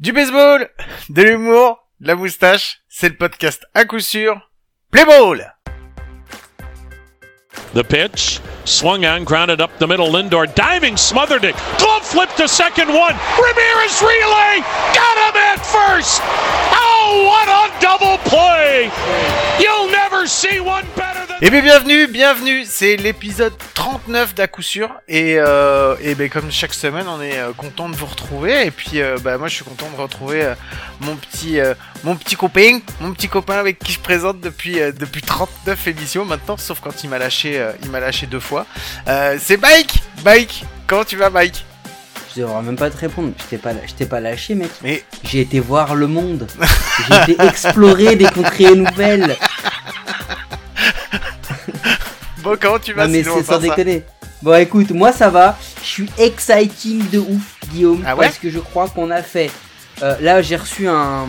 Du baseball, de l'humour, de la moustache, c'est le podcast à coup sûr. Play ball! The pitch, swung on, grounded up the middle. Lindor diving, smothered it. Glove flip to second one. Ramirez relay, got him at first. Oh, what a double play! You'll never see one better than. Eh bien bienvenue, bienvenue, c'est l'épisode 39 d'à coup sûr et, euh, et ben comme chaque semaine on est euh, content de vous retrouver et puis euh, bah moi je suis content de retrouver euh, mon petit euh, mon petit copain, mon petit copain avec qui je présente depuis euh, depuis 39 émissions maintenant sauf quand il m'a lâché euh, il m'a lâché deux fois. Euh, c'est Mike, Mike, comment tu vas Mike? Je devrais même pas te répondre. Je t'ai pas, je t'ai pas lâché, mec. Mais J'ai été voir le monde. J'ai été explorer des contrées nouvelles. Bon comment tu vas Non, mais sinon, sans déconner. Bon, écoute, moi ça va. Je suis exciting de ouf, Guillaume. Ah ouais parce que je crois qu'on a fait. euh, là, j'ai reçu un.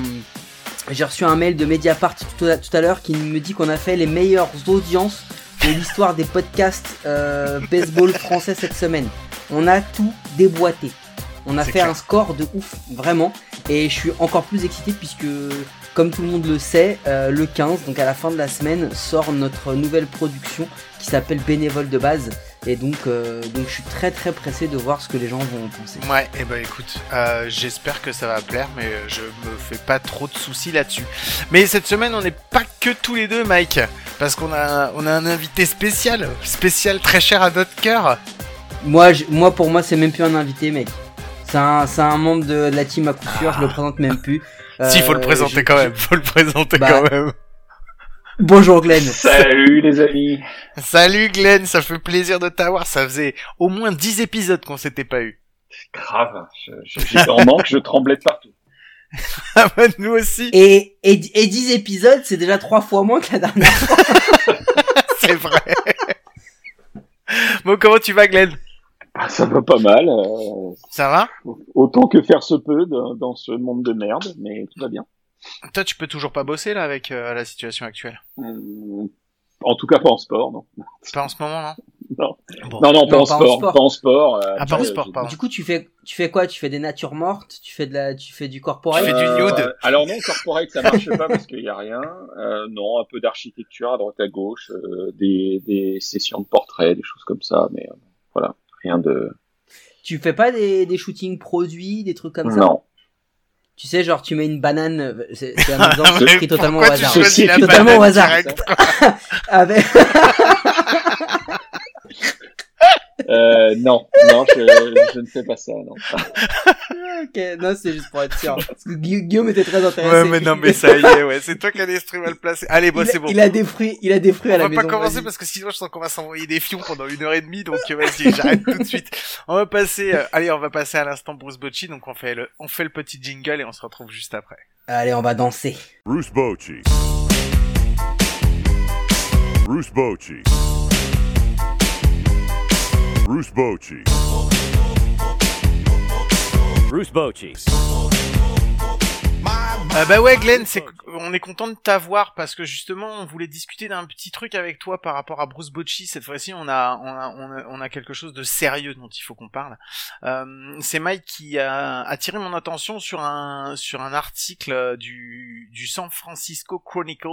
J'ai reçu un mail de Mediapart tout à, tout à l'heure qui me dit qu'on a fait les meilleures audiences de l'histoire des podcasts euh, baseball français cette semaine. On a tout déboîté. On a fait clair. un score de ouf, vraiment. Et je suis encore plus excité puisque, comme tout le monde le sait, euh, le 15, donc à la fin de la semaine, sort notre nouvelle production qui s'appelle Bénévole de base. Et donc, euh, donc je suis très très pressé de voir ce que les gens vont en penser. Ouais, et ben écoute, euh, j'espère que ça va plaire, mais je me fais pas trop de soucis là-dessus. Mais cette semaine, on n'est pas que tous les deux, Mike, parce qu'on a, on a un invité spécial, spécial très cher à notre cœur. Moi, je- moi pour moi, c'est même plus un invité, mec. C'est un, c'est un membre de la team à coup sûr, je le présente même plus. Si, faut le Euh, présenter je- quand même, faut le présenter Bah. quand même. Bonjour Glenn. Salut les amis. Salut Glenn, ça fait plaisir de t'avoir. Ça faisait au moins 10 épisodes qu'on s'était pas eu. Grave, je- je- j'étais en manque, je tremblais de partout. Ah bah nous aussi, Et, et, et 10 épisodes, c'est déjà trois fois moins que la dernière fois. c'est vrai. bon, comment tu vas Glenn? Ah, ça va pas mal, euh, Ça va? autant que faire se peut de- dans ce monde de merde, mais tout va bien. Toi, tu peux toujours pas bosser là avec euh, la situation actuelle? Hum, En tout cas pas en sport, non. Pas en ce moment, non? Non. Bon. Non, non, pas, Non, en, pas en sport, pas en sport. euh, Ah, pas en sport, pardon. Du coup, tu fais, tu fais quoi? Tu fais des natures mortes? Tu fais de la, tu fais du corporel? Tu fais du nude Euh, Alors non, corporate ça marche pas parce qu'il y a rien. Euh, non, un peu d'architecture à droite à gauche, euh, des, des sessions de portraits, des choses comme ça, mais euh, voilà, rien de. Tu fais pas des, des shootings produits, des trucs comme ça? Non. Tu sais, genre, tu mets une banane, c'est c'est un exemple Mais pris totalement au hasard. Totalement au hasard. direct? Avec... Euh, non, non, je, je ne fais pas ça, non. ok, non, c'est juste pour être sûr. Parce que Gui- Guillaume était très intéressé. Ouais, mais non, mais ça y est, ouais, c'est toi qui as l'esprit mal placé. Allez, bon, c'est bon. il a des fruits, il a des fruits On à la va maison. pas commencer parce que sinon je sens qu'on va s'envoyer des fions pendant une heure et demie, donc euh, vas-y, j'arrête tout de suite. On va passer, euh, allez, on va passer à l'instant Bruce Bocci, donc on fait le, on fait le petit jingle et on se retrouve juste après. Allez, on va danser. Bruce Bochy. Bruce Bochy. Bruce Bochy. Bruce Bochy. Euh, bah ouais, Glenn, c'est, on est content de t'avoir parce que justement, on voulait discuter d'un petit truc avec toi par rapport à Bruce Bocci. Cette fois-ci, on a, on a, on a, on a quelque chose de sérieux dont il faut qu'on parle. Euh, c'est Mike qui a attiré mon attention sur un, sur un article du, du San Francisco Chronicle.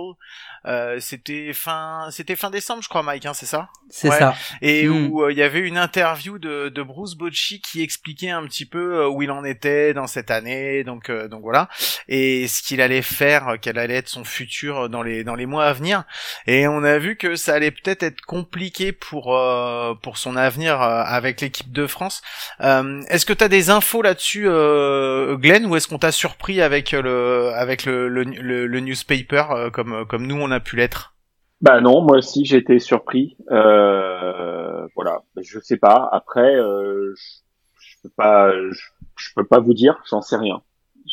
Euh, c'était fin, c'était fin décembre, je crois, Mike, hein, c'est ça? C'est Ouais. ça. et Mm. où euh, il y avait une interview de, de Bruce Bocci qui expliquait un petit peu euh, où il en était dans cette année, donc euh, donc voilà, et ce qu'il allait faire, euh, quel allait être son futur dans les dans les mois à venir. Et on a vu que ça allait peut-être être compliqué pour euh, pour son avenir euh, avec l'équipe de France. Euh, est-ce que tu as des infos là-dessus, euh, Glenn, ou est-ce qu'on t'a surpris avec le avec le le, le, le newspaper euh, comme comme nous on a pu l'être? Bah non, moi aussi j'ai été surpris. Euh, voilà, je sais pas. Après, euh, je, je peux pas, je peux pas vous dire, j'en sais rien.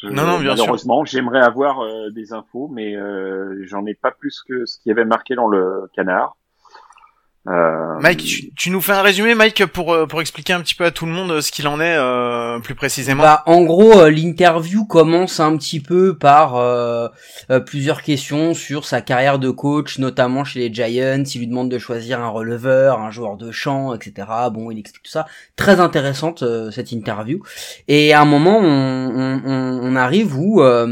Je- Non, non, bien malheureusement, j'aimerais avoir euh, des infos, mais euh, j'en ai pas plus que ce qui avait marqué dans le canard. Euh, Mike, tu, tu nous fais un résumé, Mike, pour euh, pour expliquer un petit peu à tout le monde euh, ce qu'il en est euh, plus précisément. Bah, en gros, euh, l'interview commence un petit peu par euh, plusieurs questions sur sa carrière de coach, notamment chez les Giants. Il lui demande de choisir un releveur, un joueur de champ, etc. Bon, il explique tout ça. Très intéressante euh, cette interview. Et à un moment, on, on, on- on arrive où euh,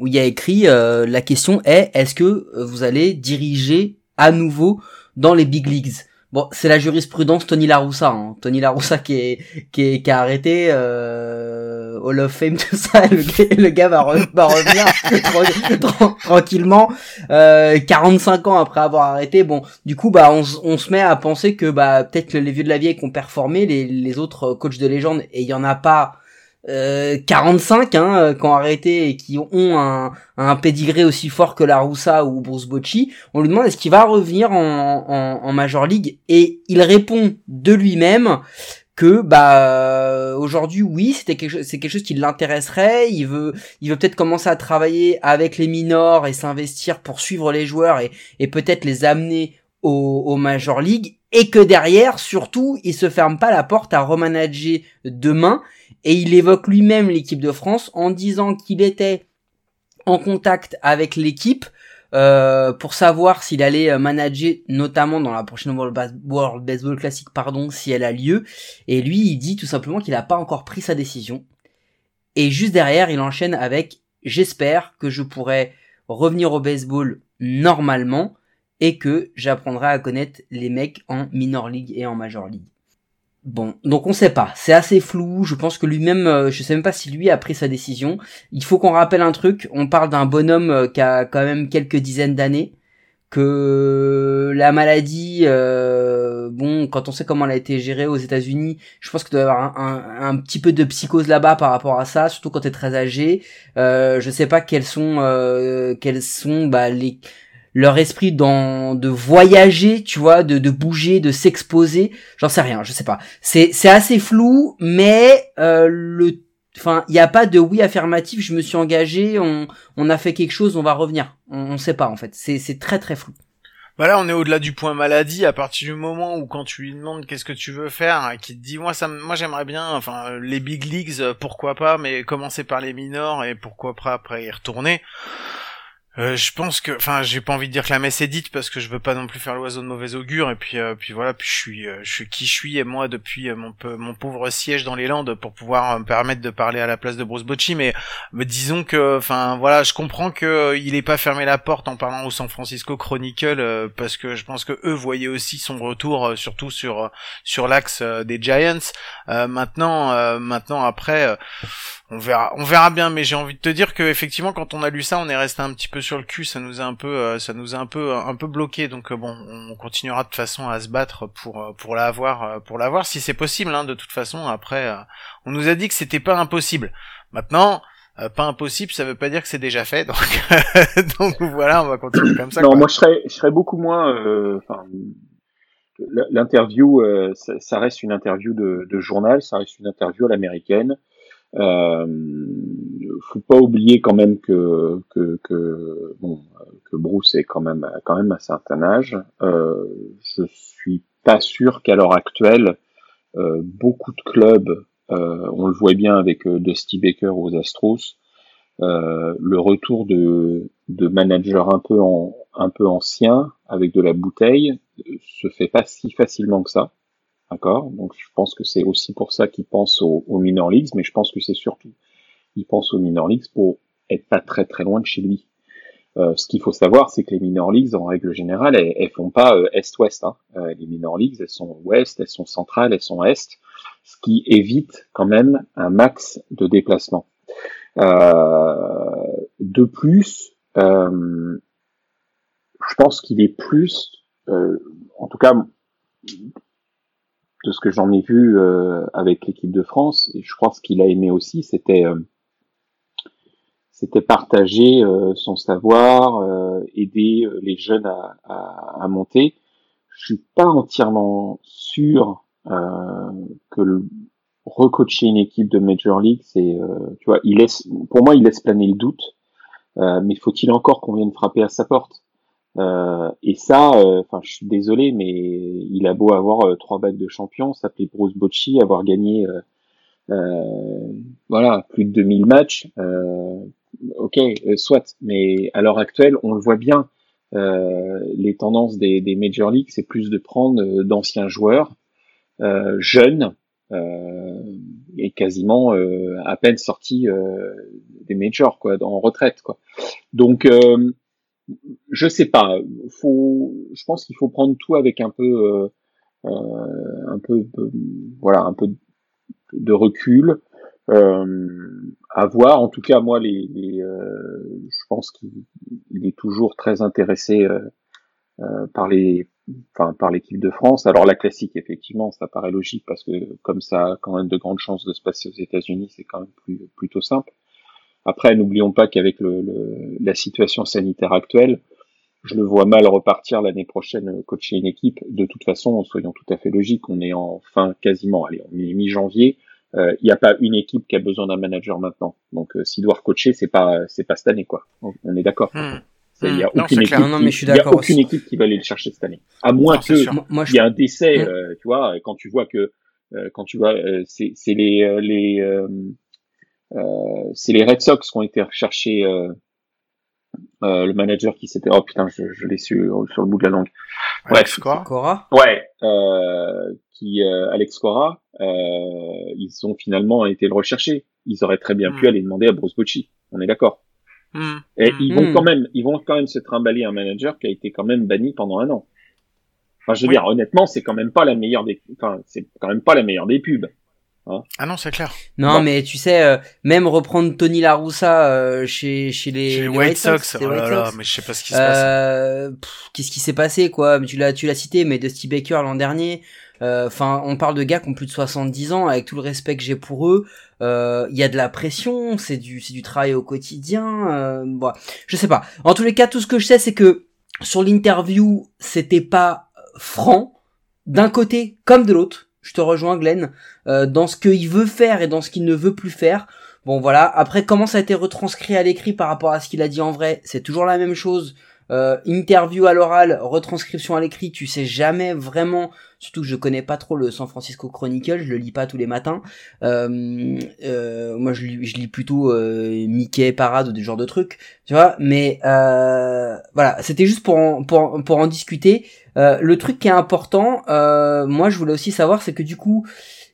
où il y a écrit euh, la question est est-ce que vous allez diriger à nouveau dans les big leagues Bon, c'est la jurisprudence Tony Laroussa, hein. Tony Laroussa qui est qui a arrêté euh, Hall of Fame tout ça. Le gars, va, re- va revenir tra- tra- tranquillement euh, 45 ans après avoir arrêté. Bon, du coup, bah on, se met à penser que bah peut-être les vieux de la vieille qui ont performé, les les autres coachs de légende, et il y en a pas. Euh, 45 hein, euh, qui ont arrêté et qui ont un, un pédigré aussi fort que la Roussa ou Bruce on lui demande est-ce qu'il va revenir en, Major League et il répond de lui-même que bah aujourd'hui oui c'était quelque c'est quelque chose qui l'intéresserait il veut il veut peut-être commencer à travailler avec les minors et s'investir pour suivre les joueurs et, et peut-être les amener au, au Major League et que derrière surtout il se ferme pas la porte à remanager demain. Et il évoque lui-même l'équipe de France en disant qu'il était en contact avec l'équipe euh, pour savoir s'il allait euh, manager notamment dans la prochaine World, Bas- World Baseball Classic pardon si elle a lieu. Et lui il dit tout simplement qu'il n'a pas encore pris sa décision. Et juste derrière il enchaîne avec j'espère que je pourrai revenir au baseball normalement et que j'apprendrai à connaître les mecs en minor league et en major league Bon, donc on sait pas, c'est assez flou, je pense que lui-même, euh, je sais même pas si lui a pris sa décision. Il faut qu'on rappelle un truc, on parle d'un bonhomme euh, qui a quand même quelques dizaines d'années, que la maladie, euh, bon, quand on sait comment elle a été gérée aux États-Unis, je pense qu'il doit y avoir un, petit peu de psychose là-bas par rapport à ça, surtout quand t'es très âgé. Euh, je sais pas quels sont, quels sont bah, les leur esprit dans de voyager, tu vois, de, de bouger, de s'exposer, j'en sais rien, je sais pas. C'est c'est assez flou, mais euh, le enfin, il y a pas de oui affirmatif, je me suis engagé, on on a fait quelque chose, on va revenir. On, on sait pas en fait. C'est c'est très très flou. Bah là, on est au-delà du point maladie. À partir du moment où, quand tu lui demandes qu'est-ce que tu veux faire, et qu'il te dit moi ça, moi j'aimerais bien, enfin les big leagues, euh, pourquoi pas, mais commencer par les minors et pourquoi pas après y retourner. Euh, je pense que, enfin, j'ai pas envie de dire que la messe est dite parce que je veux pas non plus faire l'oiseau de mauvais augure et puis, euh, puis voilà, puis je suis, euh, je suis qui je suis et moi depuis euh, mon, mon pauvre siège dans les Landes pour pouvoir euh, me permettre de parler à la place de Bruce Bocci, mais, disons que, enfin, voilà, je comprends que il ait pas fermé la porte en parlant au San Francisco Chronicle parce que je pense que eux voyaient aussi son retour, surtout sur sur l'axe des Giants. Maintenant, maintenant après. Euh, on verra, on verra bien, mais j'ai envie de te dire que effectivement, quand on a lu ça, on est resté un petit peu sur le cul, ça nous a un peu, euh, ça nous a un peu, un peu bloqué. Donc euh, bon, on continuera de toute façon à se battre pour euh, pour l'avoir, euh, pour l'avoir si c'est possible. Hein, de toute façon, après, euh, on nous a dit que c'était pas impossible. Maintenant, euh, pas impossible, ça veut pas dire que c'est déjà fait. Donc, donc voilà, on va continuer comme ça. non, quoi. moi je serais, je serais beaucoup moins. euh, l'interview, euh, ça, ça reste une interview de, de journal, ça reste une interview à l'américaine. Euh, faut pas oublier quand même que que que bon que Bruce est quand même quand même à certain âge. Euh, je suis pas sûr qu'à l'heure actuelle euh, beaucoup de clubs, euh, on le voit bien avec euh, Dusty Baker aux Astros, euh, le retour de de managers un peu en un peu anciens avec de la bouteille euh, se fait pas si facilement que ça. D'accord Donc je pense que c'est aussi pour ça qu'ils pensent aux, aux minor leagues, mais je pense que c'est surtout ils pensent aux minor leagues pour être pas très très loin de chez lui. Euh, ce qu'il faut savoir, c'est que les minor leagues, en règle générale, elles, elles font pas euh, est-ouest. Hein. Euh, les minor leagues, elles sont ouest, elles sont centrales, elles sont est, ce qui évite quand même un max de déplacement. Euh, de plus, euh, je pense qu'il est plus, euh, en tout cas, de ce que j'en ai vu euh, avec l'équipe de France, et je crois ce qu'il a aimé aussi, c'était euh, c'était partager euh, son savoir, euh, aider euh, les jeunes à, à, à monter. Je suis pas entièrement sûr euh, que le, recoacher une équipe de Major League, c'est, tu vois, il laisse, pour moi, il laisse planer le doute. Mais faut-il encore qu'on vienne frapper à sa porte? Euh, et ça, euh, enfin, je suis désolé, mais il a beau avoir euh, trois bacs de champion, s'appeler Bruce Bocci, avoir gagné, euh, euh, voilà, plus de 2000 matchs. ok, soit. Mais à l'heure actuelle, on le voit bien. les tendances des, des major leagues, c'est plus de prendre d'anciens joueurs jeunes et quasiment à peine sortis des majors, quoi, en retraite, quoi. Donc je sais pas. Faut, je pense qu'il faut prendre tout avec un peu, euh, euh un peu, voilà, un peu de recul. Euh, à voir. En tout cas, moi, les, euh, je pense qu'il est toujours très intéressé par les, enfin, par l'équipe de France. Alors la classique, effectivement, ça paraît logique parce que comme ça a quand même de grandes chances de se passer aux États-Unis, c'est quand même plus, plutôt simple. Après, n'oublions pas qu'avec le, la situation sanitaire actuelle, je le vois mal repartir l'année prochaine euh, coacher une équipe. De toute façon, soyons tout à fait logiques, on est en fin quasiment, allez, on est mi-janvier. Euh, il n'y a pas une équipe qui a besoin d'un manager maintenant. Donc, euh, s'il doit recoacher, c'est pas, c'est pas cette année, quoi. On, est d'accord. Hmm. Il n'y a hmm. aucune, équipe, non, mais je suis y a aucune équipe qui va aller le chercher cette année. À moins que il y a un décès, hmm. tu vois, quand tu vois que, quand tu vois, c'est les, les, euh, c'est les Red Sox qui ont été recherchés. Euh, euh, le manager qui s'était oh putain je, je l'ai su sur le bout de la langue Alex Cora Cora ouais euh, qui euh, Alex Cora euh, ils ont finalement été le rechercher ils auraient très bien pu Hmm. aller demander à Bruce Bocci on est d'accord Hmm. et Hmm. ils vont quand même ils vont quand même se trimballer un manager qui a été quand même banni pendant un an enfin je veux Oui. dire honnêtement c'est quand même pas la meilleure des enfin c'est quand même pas la meilleure des pubs Ah non, c'est clair. Non, Bon. mais tu sais, euh, même reprendre Tony La Russa euh, chez, chez les, Chez les les White Sox. Oh là White là, Sox. mais je sais pas ce qui se passe. Euh, Qu'est-ce qui s'est passé, quoi? Tu l'as, tu l'as cité, mais Dusty Baker l'an dernier. euh, Enfin, on parle de gars qui ont plus de 70 ans, avec tout le respect que j'ai pour eux. euh, Il y a de la pression, c'est du, c'est du travail au quotidien. Euh, bon, je sais pas. En tous les cas, tout ce que je sais, c'est que sur l'interview, c'était pas franc d'un côté comme de l'autre. Je te rejoins, Glenn, euh, dans ce qu'il veut faire et dans ce qu'il ne veut plus faire. Bon voilà, après comment ça a été retranscrit à l'écrit par rapport à ce qu'il a dit en vrai, c'est toujours la même chose. Euh, interview à l'oral, retranscription à l'écrit, tu sais jamais vraiment, surtout que je connais pas trop le San Francisco Chronicle, je le lis pas tous les matins. Euh, moi je lis, je lis plutôt Mickey Parade ou des genres de trucs, tu vois. Mais voilà, c'était juste pour pour, pour en discuter. Euh, le truc qui est important, euh, moi je voulais aussi savoir, c'est que du coup,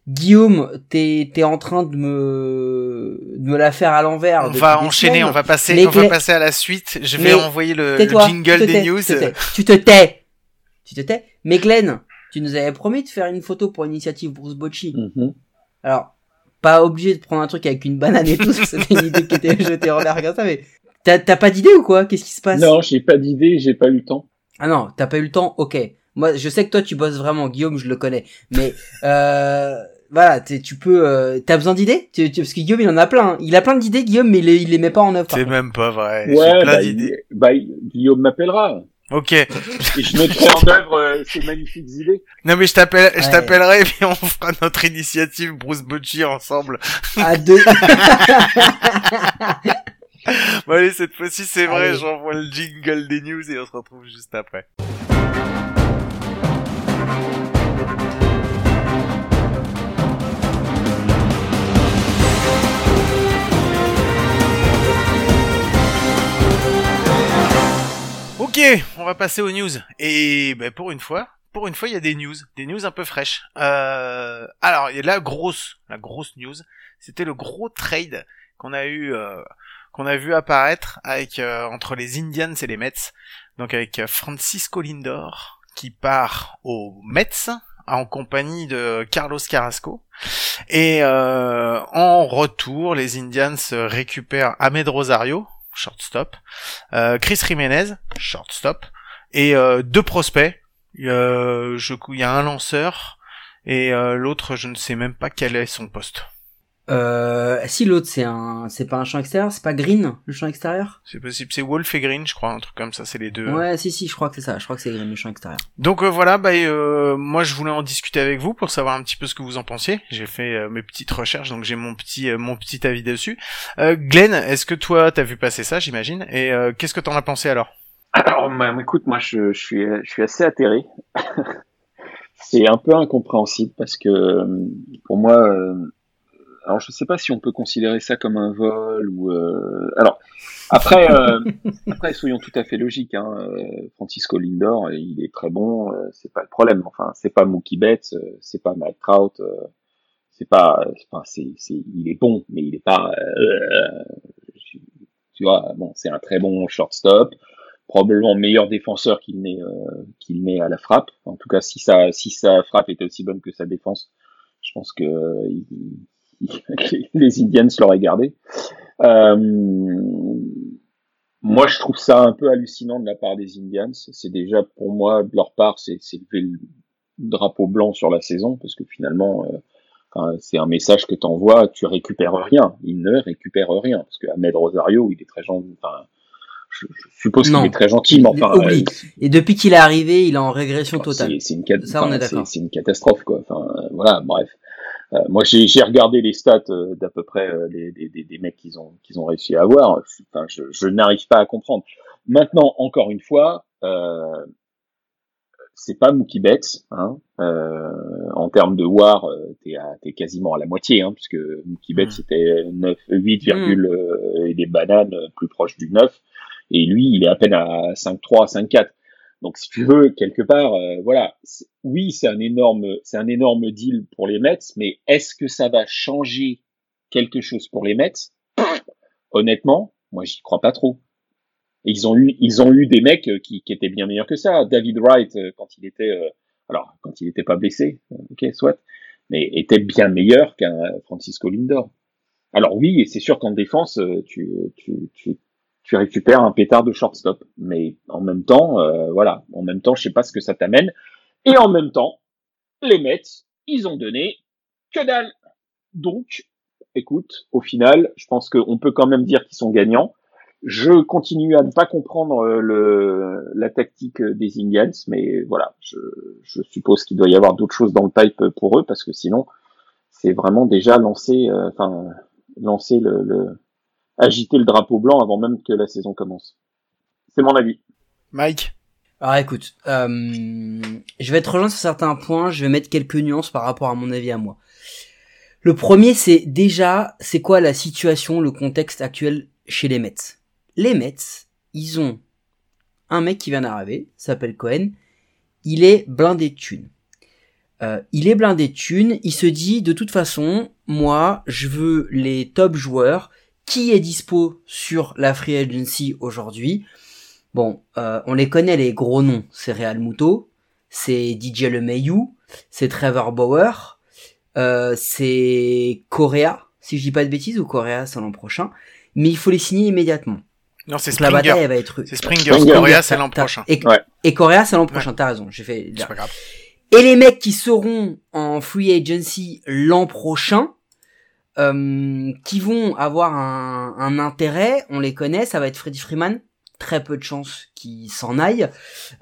Guillaume, t'es t'es en train de me de me la faire à l'envers. On va enchaîner, semaines. on va passer, Mais on va passer à la suite. Je vais envoyer le, jingle te des news. Tu te tais, tu te tais. Tu te tais. Mais Glenn, tu nous avais promis de faire une photo pour l'initiative Bruce Bocci. Mhm. Alors, pas obligé de prendre un truc avec une banane et tout, parce que c'était une idée qui était jetée en l'air comme ça, mais t'as t'as pas d'idée ou quoi? Qu'est-ce qui se passe? Non j'ai pas d'idée j'ai pas eu le temps Ah non, t'as pas eu le temps, ok. Moi, je sais que toi, tu bosses vraiment, Guillaume, je le connais. Mais, euh, voilà, tu peux, euh, t'as besoin d'idées? Tu- tu- Parce que Guillaume, il en a plein. hein. Il a plein d'idées, Guillaume, mais il les, il les met pas en œuvre. C'est même pas vrai. J'ai ouais plein bah, d'idées. bah, Guillaume m'appellera Ok. et je mettrai en œuvre euh, ces magnifiques idées. Non mais je t'appelle, je t'appellerai et puis on fera notre initiative Bruce Bocci ensemble. À deux. Bon allez, cette fois-ci c'est vrai, j'envoie le jingle des news et on se retrouve juste après. Ok, on va passer aux news. Et ben, pour une fois, pour une fois, il y a des news, des news un peu fraîches. Euh, alors, il y a la grosse, la grosse news, c'était le gros trade qu'on a eu, euh, qu'on a vu apparaître avec euh, entre les Indians et les Mets. Donc avec euh, Francisco Lindor qui part aux Mets en compagnie de Carlos Carrasco. Et euh, en retour, les Indians récupèrent Ahmed Rosario, shortstop, Chris Jiménez, shortstop, et deux prospects. Je, il y a un lanceur et l'autre, je ne sais même pas quel est son poste. Euh, si l'autre, c'est un, c'est pas un champ extérieur, c'est pas Green, le champ extérieur? C'est possible, c'est Wolf et Green, je crois, un truc comme ça, c'est les deux. Ouais, si, si, je crois que c'est ça. Je crois que c'est Green, le champ extérieur. Donc euh, voilà, bah, euh, moi je voulais en discuter avec vous pour savoir un petit peu ce que vous en pensiez. J'ai fait euh, mes petites recherches, donc j'ai mon petit euh, mon petit avis dessus. Euh, Glenn, est-ce que toi t'as vu passer ça, j'imagine? Et euh, qu'est-ce que t'en as pensé alors? Alors, bah, écoute, moi, je, je suis, je suis assez atterré. c'est un peu incompréhensible parce que pour moi, euh, alors je sais pas si on peut considérer ça comme un vol ou euh, alors après euh, après soyons tout à fait logiques hein, euh, Francisco Lindor il est très bon euh, c'est pas le problème enfin c'est pas Mookie Betts euh, c'est pas Mike Trout euh, c'est pas enfin c'est c'est il est bon mais il est pas euh, tu vois bon c'est un très bon shortstop probablement meilleur défenseur qu'il n'est euh, qu'il n'est à la frappe. En tout cas si sa si sa frappe était aussi bonne que sa défense je pense que euh, il, les Indians l'auraient gardé. Euh, moi, je trouve ça un peu hallucinant de la part des Indians. C'est déjà pour moi de leur part, c'est lever le drapeau blanc sur la saison parce que finalement, euh, enfin, c'est un message que tu envoies, tu récupères rien. Ils ne récupèrent rien parce que Ahmed Rosario, il est très gentil. Enfin, je, je suppose qu'il est très gentil, mais enfin, euh, Et depuis qu'il est arrivé, il est en régression totale. c'est une, cat- enfin, une catastrophe, quoi. Enfin, voilà, bref. Euh, moi, j'ai regardé les stats euh, d'à peu près euh, des, des, des, des mecs qu'ils ont qu'ils ont réussi à avoir. Enfin, je, je n'arrive pas à comprendre. Maintenant, encore une fois, euh, c'est pas Mookie Betts. Hein, euh, en termes de WAR, euh, t'es t'es quasiment à la moitié, hein, puisque Mookie Betts Mm. c'était 9, 8, virgule, euh, et des bananes euh, plus proches du 9. Et lui, il est à peine à 5-3, 5-4. Donc, si tu veux, quelque part, euh, voilà. Oui, c'est un énorme, c'est un énorme deal pour les Mets, mais est-ce que ça va changer quelque chose pour les Mets? Honnêtement, moi, j'y crois pas trop. Ils ont eu, ils ont eu des mecs euh, qui, qui étaient bien meilleurs que ça. David Wright, euh, quand il était, euh, alors quand il était pas blessé, euh, ok, soit, mais était bien meilleur qu'un Francisco Lindor. Alors oui, et c'est sûr qu'en défense, tu, tu, tu, tu récupères un pétard de shortstop. Mais en même temps, euh, voilà, en même temps, je sais pas ce que ça t'amène. Et en même temps, les Mets, ils ont donné que dalle. Donc, écoute, au final, je pense qu'on peut quand même dire qu'ils sont gagnants. Je continue à ne pas comprendre euh, le, la tactique des Indians, mais voilà, je, je suppose qu'il doit y avoir d'autres choses dans le pipe pour eux, parce que sinon, c'est vraiment déjà lancer, euh, enfin, lancer le, le, agiter le drapeau blanc avant même que la saison commence. C'est mon avis. Mike? Alors écoute, euh, je vais te rejoindre sur certains points, je vais mettre quelques nuances par rapport à mon avis à moi. Le premier, c'est déjà, c'est quoi la situation, le contexte actuel chez les Mets? Les Mets, ils ont un mec qui vient d'arriver, s'appelle Cohen, il est blindé de thunes. Euh, il est blindé de thunes, il se dit, de toute façon, moi, je veux les top joueurs, qui est dispo sur la free agency aujourd'hui Bon, euh, on les connaît les gros noms. C'est Real Muto, c'est DJ LeMayu, c'est Trevor Bauer, euh, c'est Correa, si je dis pas de bêtises, ou Correa c'est l'an prochain. Mais il faut les signer immédiatement. Non, c'est Donc la bataille Springer. elle va être C'est Springer. Springer. Correa, c'est l'an prochain. Et, Ouais. et Correa c'est l'an prochain. T'as raison. J'ai fait. C'est pas grave. Et les mecs qui seront en free agency l'an prochain, euh, qui vont avoir un, un intérêt, on les connaît, ça va être Freddie Freeman, très peu de chances qu'il s'en aille.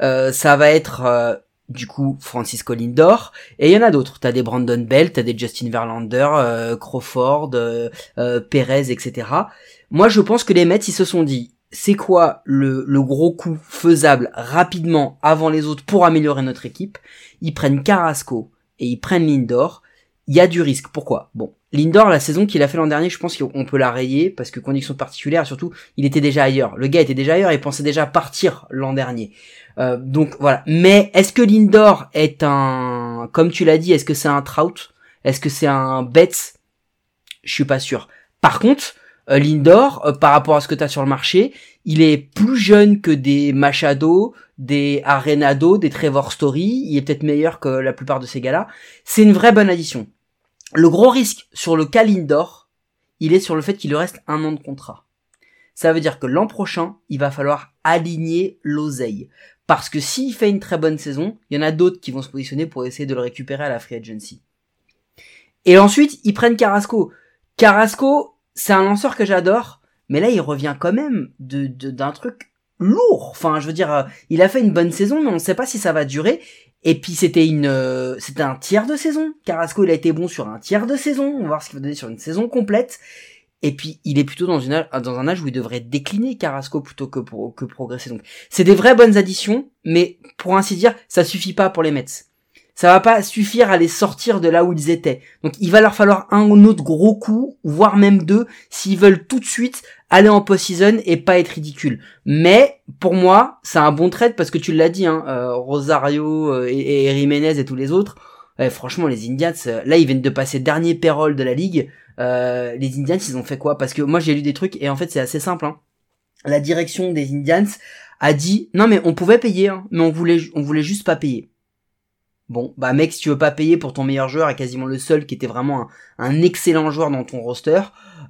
Euh, ça va être euh, du coup Francisco Lindor, et il y en a d'autres. T'as des Brandon Bell, t'as des Justin Verlander, euh, Crawford, euh, euh, Perez, etc. Moi, je pense que les Mets, ils se sont dit, c'est quoi le, le gros coup faisable rapidement avant les autres pour améliorer notre équipe? Ils prennent Carrasco et ils prennent Lindor. Il y a du risque. Pourquoi? Bon, Lindor, la saison qu'il a fait l'an dernier, je pense qu'on peut la rayer parce que conditions particulières, surtout, il était déjà ailleurs. Le gars était déjà ailleurs et pensait déjà partir l'an dernier. Euh, donc voilà. Mais est-ce que Lindor est un, comme tu l'as dit, est-ce que c'est un Trout? Est-ce que c'est un Betts Je suis pas sûr. Par contre, euh, Lindor, euh, par rapport à ce que tu sur le marché, il est plus jeune que des Machado, des Arenado, des Trevor Story. Il est peut-être meilleur que la plupart de ces gars-là. C'est une vraie bonne addition. Le gros risque sur le cas Lindor, il est sur le fait qu'il lui reste un an de contrat. Ça veut dire que l'an prochain, il va falloir aligner l'oseille. Parce que s'il fait une très bonne saison, il y en a d'autres qui vont se positionner pour essayer de le récupérer à la free agency. Et ensuite, ils prennent Carrasco. Carrasco, c'est un lanceur que j'adore, mais là, il revient quand même de, d'un truc lourd. Enfin, je veux dire, euh, il a fait une bonne saison, mais on ne sait pas si ça va durer. Et puis c'était une, euh, un tiers de saison. Carrasco, il a été bon sur un tiers de saison. On va voir ce qu'il va donner sur une saison complète. Et puis, il est plutôt dans, une, dans un âge où il devrait décliner Carrasco plutôt que, que progresser. Donc, c'est des vraies bonnes additions, mais pour ainsi dire, ça suffit pas pour les Mets. Ça va pas suffire à les sortir de là où ils étaient. Donc, il va leur falloir un autre gros coup, voire même deux, s'ils veulent tout de suite aller en post-season et pas être ridicule. Mais, pour moi, c'est un bon trade parce que tu l'as dit, hein, euh, Rosario euh, et, et Jiménez et tous les autres, franchement, les Indians, euh, là, ils viennent de passer dernier payroll de la ligue. Les Indians, ils ont fait quoi? Parce que moi, j'ai lu des trucs et en fait, c'est assez simple. Hein. La direction des Indians a dit non, mais on pouvait payer, hein, mais on voulait, on voulait juste pas payer. Bon, bah mec, si tu veux pas payer pour ton meilleur joueur et quasiment le seul qui était vraiment un, un excellent joueur dans ton roster,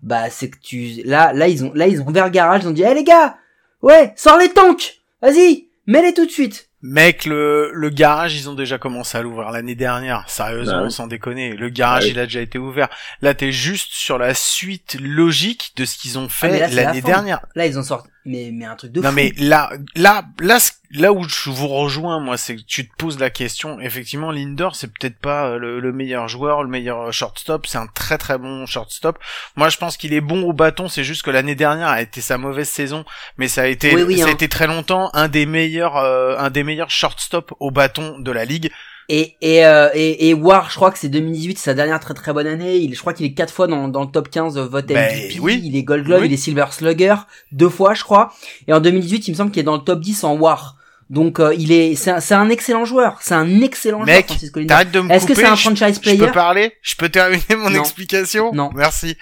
bah c'est que tu là là ils ont là ils ont ouvert le garage, ils ont dit "Eh les gars, ouais, sors les tanks. Vas-y, mets-les tout de suite." Mec, le, le garage, ils ont déjà commencé à l'ouvrir l'année dernière. Sérieusement, Bah sans déconner. Le garage, Bah il a déjà été ouvert. Là, t'es juste sur la suite logique de ce qu'ils ont Ah, fait la l'année dernière. Là, ils ont sorti mais mais un truc de Non fou. mais là, là, là, là où je vous rejoins, moi, c'est que tu te poses la question. Effectivement, Lindor, c'est peut-être pas euh, le, le meilleur joueur, le meilleur shortstop. C'est un très très bon shortstop. Moi, je pense qu'il est bon au bâton. C'est juste que l'année dernière a été sa mauvaise saison, mais ça a été, Oui, oui, ça a hein. été très longtemps un des meilleurs, euh, un des meilleurs shortstop au bâton de la ligue. Et et, euh, et et War, je crois que c'est 2018, c'est sa dernière très très bonne année. Il, je crois qu'il est quatre fois dans, dans le top 15 de vote Ben, MVP. oui. Il est Gold Glove, Oui. il est Silver Slugger deux fois, je crois. Et en 2018, il me semble qu'il est dans le top 10 en War. Donc euh, il est, c'est un, un excellent joueur. C'est un excellent Mec, joueur, Lindor. T'arrêtes de me Est-ce que c'est un je- franchise je player peux parler? Je peux terminer mon Non. explication? Non. Merci.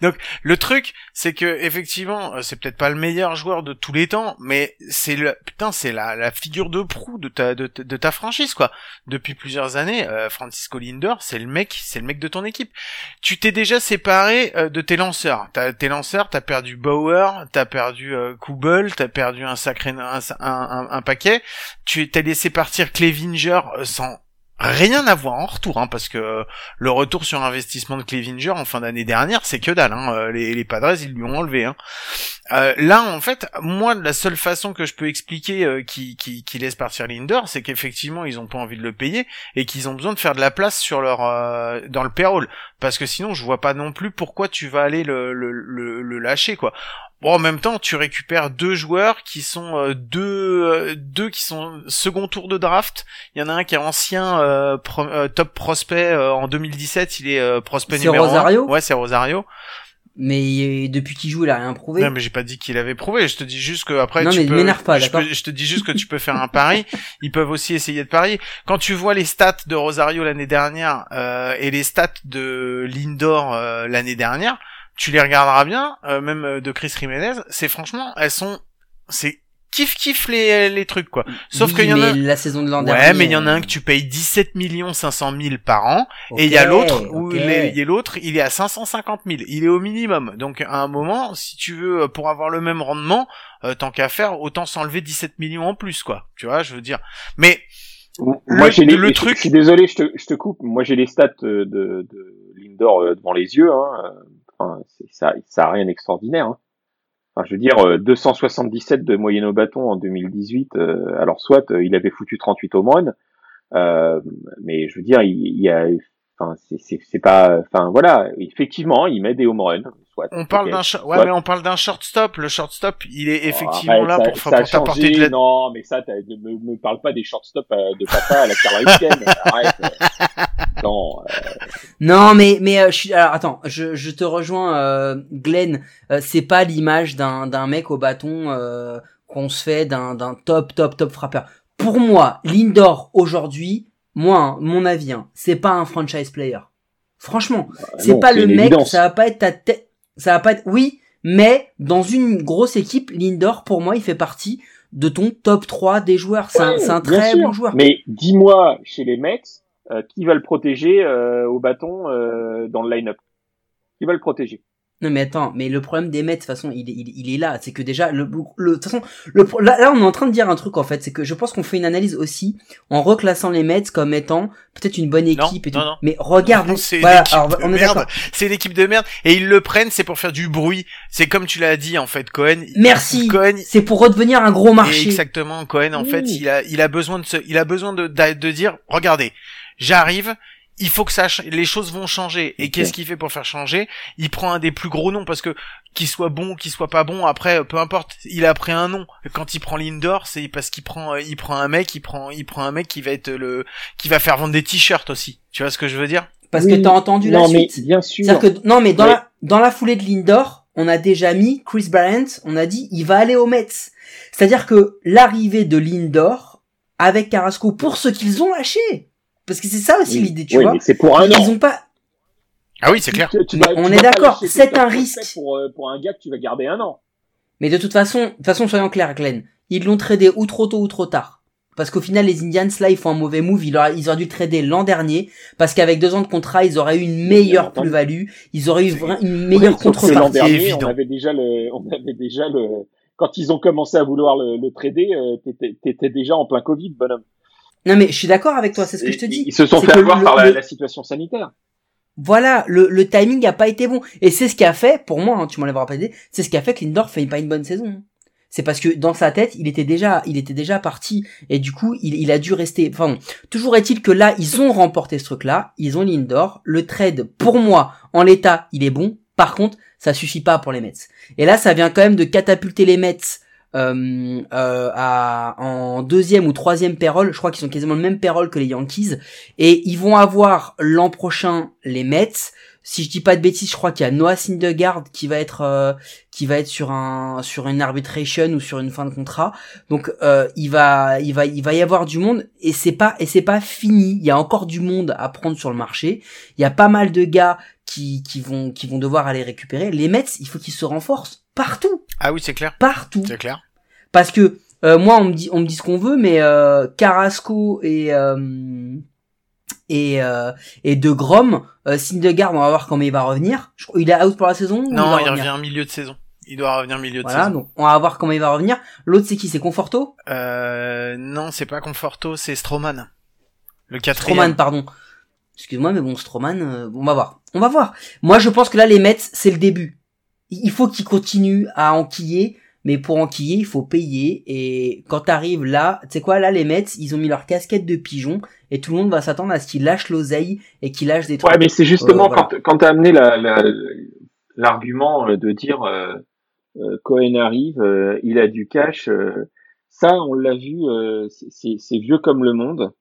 Donc le truc, c'est que effectivement, euh, c'est peut-être pas le meilleur joueur de tous les temps, mais c'est le putain, c'est la, la figure de proue de ta de, de ta franchise quoi. Depuis plusieurs années, euh, Francisco Lindor, c'est le mec, c'est le mec de ton équipe. Tu t'es déjà séparé euh, de tes lanceurs. T'as tes lanceurs, t'as perdu Bauer, t'as perdu euh, Kubel, t'as perdu un sacré un, un, un- un paquet. Tu t'as laissé partir Clevinger euh, sans rien avoir en retour, hein, parce que euh, le retour sur investissement de Clevinger en fin d'année dernière, c'est que dalle. Hein, euh, les, Padres, ils lui ont enlevé. Hein. Euh, là, en fait, moi, la seule façon que je peux expliquer euh, qui, qui, qui laisse partir Linder, c'est qu'effectivement, ils ont pas envie de le payer et qu'ils ont besoin de faire de la place sur leur euh, dans le payroll, parce que sinon, je vois pas non plus pourquoi tu vas aller le, le, le, le lâcher, quoi. Bon, en même temps, tu récupères deux joueurs qui sont euh, deux euh, deux qui sont second tour de draft. Il y en a un qui est ancien euh, pro- euh, top prospect euh, en 2017. Il est euh, prospect C'est numéro un. Rosario? Ouais, c'est Rosario. Mais depuis qu'il joue, il a rien prouvé. Non, mais j'ai pas dit qu'il avait prouvé. Je te dis juste que après, Non, tu mais peux. m'énerve pas, je, peux- je te dis juste que tu peux faire un pari. Ils peuvent aussi essayer de parier. Quand tu vois les stats de Rosario l'année dernière euh, et les stats de Lindor euh, l'année dernière, tu les regarderas bien, euh, même euh, de Chris Jiménez. C'est franchement, elles sont, c'est kiff kiff les les trucs quoi. Sauf Oui, qu'il y en a. mais la saison de l'an Ouais, dernier. mais il y en a euh, un que tu payes 17 millions 500 000 par an et il y a l'autre où ok. il est, il y a l'autre, il est à 550 000. Il est au minimum. Donc à un moment, si tu veux, euh, pour avoir le même rendement, euh, tant qu'à faire, autant s'enlever 17 millions en plus, quoi. Tu vois, je veux dire. Mais Moi, Le- j'ai le je- truc- Je suis désolé, je te, je te coupe. Moi, j'ai les stats de, de Lindor devant les yeux. Hein. Euh, ça, ça a rien d'extraordinaire. Hein. Enfin, je veux dire, euh, 277 de moyenne au bâton en 2018. euh, alors, soit euh, il avait foutu 38 home runs, euh, mais je veux dire, il, y a, enfin, c'est pas, enfin voilà, effectivement, il met des home runs. Soit, on parle d'un short, ouais, Soit- mais on parle d'un shortstop. Le shortstop, il est Oh, effectivement arrête, là ça- pour, t'apporter de l'aide. Non, mais ça, ne me, me parle pas des shortstop euh, de papa à la Carl Ken. Arrête. euh. Non, euh, Non, mais mais euh, je suis alors attends, je, je te rejoins, euh, Glenn. euh, c'est pas l'image d'un d'un mec au bâton euh, qu'on se fait d'un d'un top top top frappeur. Pour moi, Lindor aujourd'hui, moi, hein, mon avis, hein, c'est pas un franchise player. Franchement, c'est pas le mec, évidence. ça va pas être ta tête, ça va pas être oui, mais dans une grosse équipe, Lindor pour moi, il fait partie de ton top 3 des joueurs. C'est un, Ouais, très sûr. bon joueur. Mais dis-moi, chez les Mets, euh, qui va le protéger euh, au bâton euh, dans le line-up? Qui va le protéger? Non mais attends, mais le problème des Mets de toute façon, il est, il, est- il est là, c'est que déjà le, le de toute façon le là, là on est en train de dire un truc en fait, c'est que je pense qu'on fait une analyse aussi en reclassant les Mets comme étant peut-être une bonne Non, équipe et tout. non, non. Mais regarde, Non, c'est voilà, merde. C'est l'équipe de merde et ils le prennent, c'est pour faire du bruit. C'est comme tu l'as dit en fait, Cohen. Merci. Cohen, C'est pour redevenir un gros marché. Exactement, Cohen en Oui. fait, il a il a besoin de se, il a besoin de de, de dire regardez, j'arrive, il faut que ça, les choses vont changer. Et qu'est-ce qu'il fait pour faire changer? Il prend un des plus gros noms parce que qu'il soit bon, qu'il soit pas bon, après peu importe. Il a pris un nom. Quand il prend Lindor, c'est parce qu'il prend, euh, il prend un mec, il prend, il prend un mec qui va être le, qui va faire vendre des t-shirts aussi. Tu vois ce que je veux dire? Parce Oui, que t'as entendu la non, suite. mais bien sûr. C'est-à-dire que non, mais dans la dans la foulée de Lindor, on a déjà mis Chris Bryant. On a dit il va aller aux Mets. C'est-à-dire que l'arrivée de Lindor avec Carrasco pour ce qu'ils ont lâché, parce que c'est ça aussi Oui. l'idée, tu Oui, vois. mais c'est pour un Ils an. ont pas. Ah oui, c'est clair. Tu- tu Mais vas- on tu est d'accord, c'est un risque. Pour, euh, pour un gars que tu vas garder un an. Mais de toute façon, de toute façon, soyons clairs, Glenn, ils l'ont tradé ou trop tôt ou trop tard. Parce qu'au final, les Indians, là, ils font un mauvais move. Ils auraient, ils auraient dû le trader l'an dernier. Parce qu'avec deux ans de contrat, ils auraient eu une meilleure plus-value. Ils auraient eu une meilleure l'an contrepartie. dernier, évident. on avait déjà le, on avait déjà le, quand ils ont commencé à vouloir le, le trader, euh, t'étais déjà en plein Covid, bonhomme. Non, mais je suis d'accord avec toi. C'est ce que je te dis. Ils se sont fait avoir le- par la, le- la situation sanitaire. Voilà, le, le timing a pas été bon. Et c'est ce qui a fait, pour moi, hein, tu m'en l'avais rappelé, c'est ce qui a fait que Lindor fait pas une bonne saison. C'est parce que dans sa tête, il était déjà, il était déjà parti. Et du coup, il, il a dû rester. Enfin, bon, toujours est-il que là, ils ont remporté ce truc-là. Ils ont Lindor. Le trade, pour moi, en l'état, il est bon. Par contre, ça suffit pas pour les Mets. Et là, ça vient quand même de catapulter les Mets euh, euh, à, en deuxième ou troisième payroll. Je crois qu'ils sont quasiment le même payroll que les Yankees. Et ils vont avoir l'an prochain les Mets. Si je dis pas de bêtises, je crois qu'il y a Noah Syndergaard qui va être euh, qui va être sur un sur une arbitration ou sur une fin de contrat. Donc euh, il va il va il va y avoir du monde et c'est pas et c'est pas fini. Il y a encore du monde à prendre sur le marché. Il y a pas mal de gars qui qui vont qui vont devoir aller récupérer. Les Mets, il faut qu'ils se renforcent partout, Ah oui, c'est clair. partout. C'est clair. Parce que euh, moi, on me dit, on me dit ce qu'on veut, mais euh, Carrasco et euh, et euh, et De Grom, euh, Syndergaard, on va voir comment il va revenir. Je crois- il est out pour la saison. Non, il revenir revient milieu de saison. Il doit revenir milieu de Voilà, saison. donc on va voir comment il va revenir. L'autre, c'est qui? C'est Conforto? Euh, non, c'est pas Conforto, c'est Stroman. Le quatrième. Stroman, pardon. Excuse-moi, mais bon, Stroman, euh, on va voir. On va voir. Moi, je pense que là, les Mets, c'est le début. Il faut qu'ils continuent à enquiller, mais pour enquiller, il faut payer. Et quand t'arrives là, tu sais quoi, là, les Mets, ils ont mis leur casquette de pigeon, et tout le monde va s'attendre à ce qu'ils lâchent l'oseille et qu'ils lâchent des trucs. Ouais, mais c'est justement Euh, voilà. quand, quand t'as amené la, la- l'argument euh, de dire euh, Cohen arrive, euh, il a du cash. ça, on l'a vu, euh, c'est vieux comme le monde.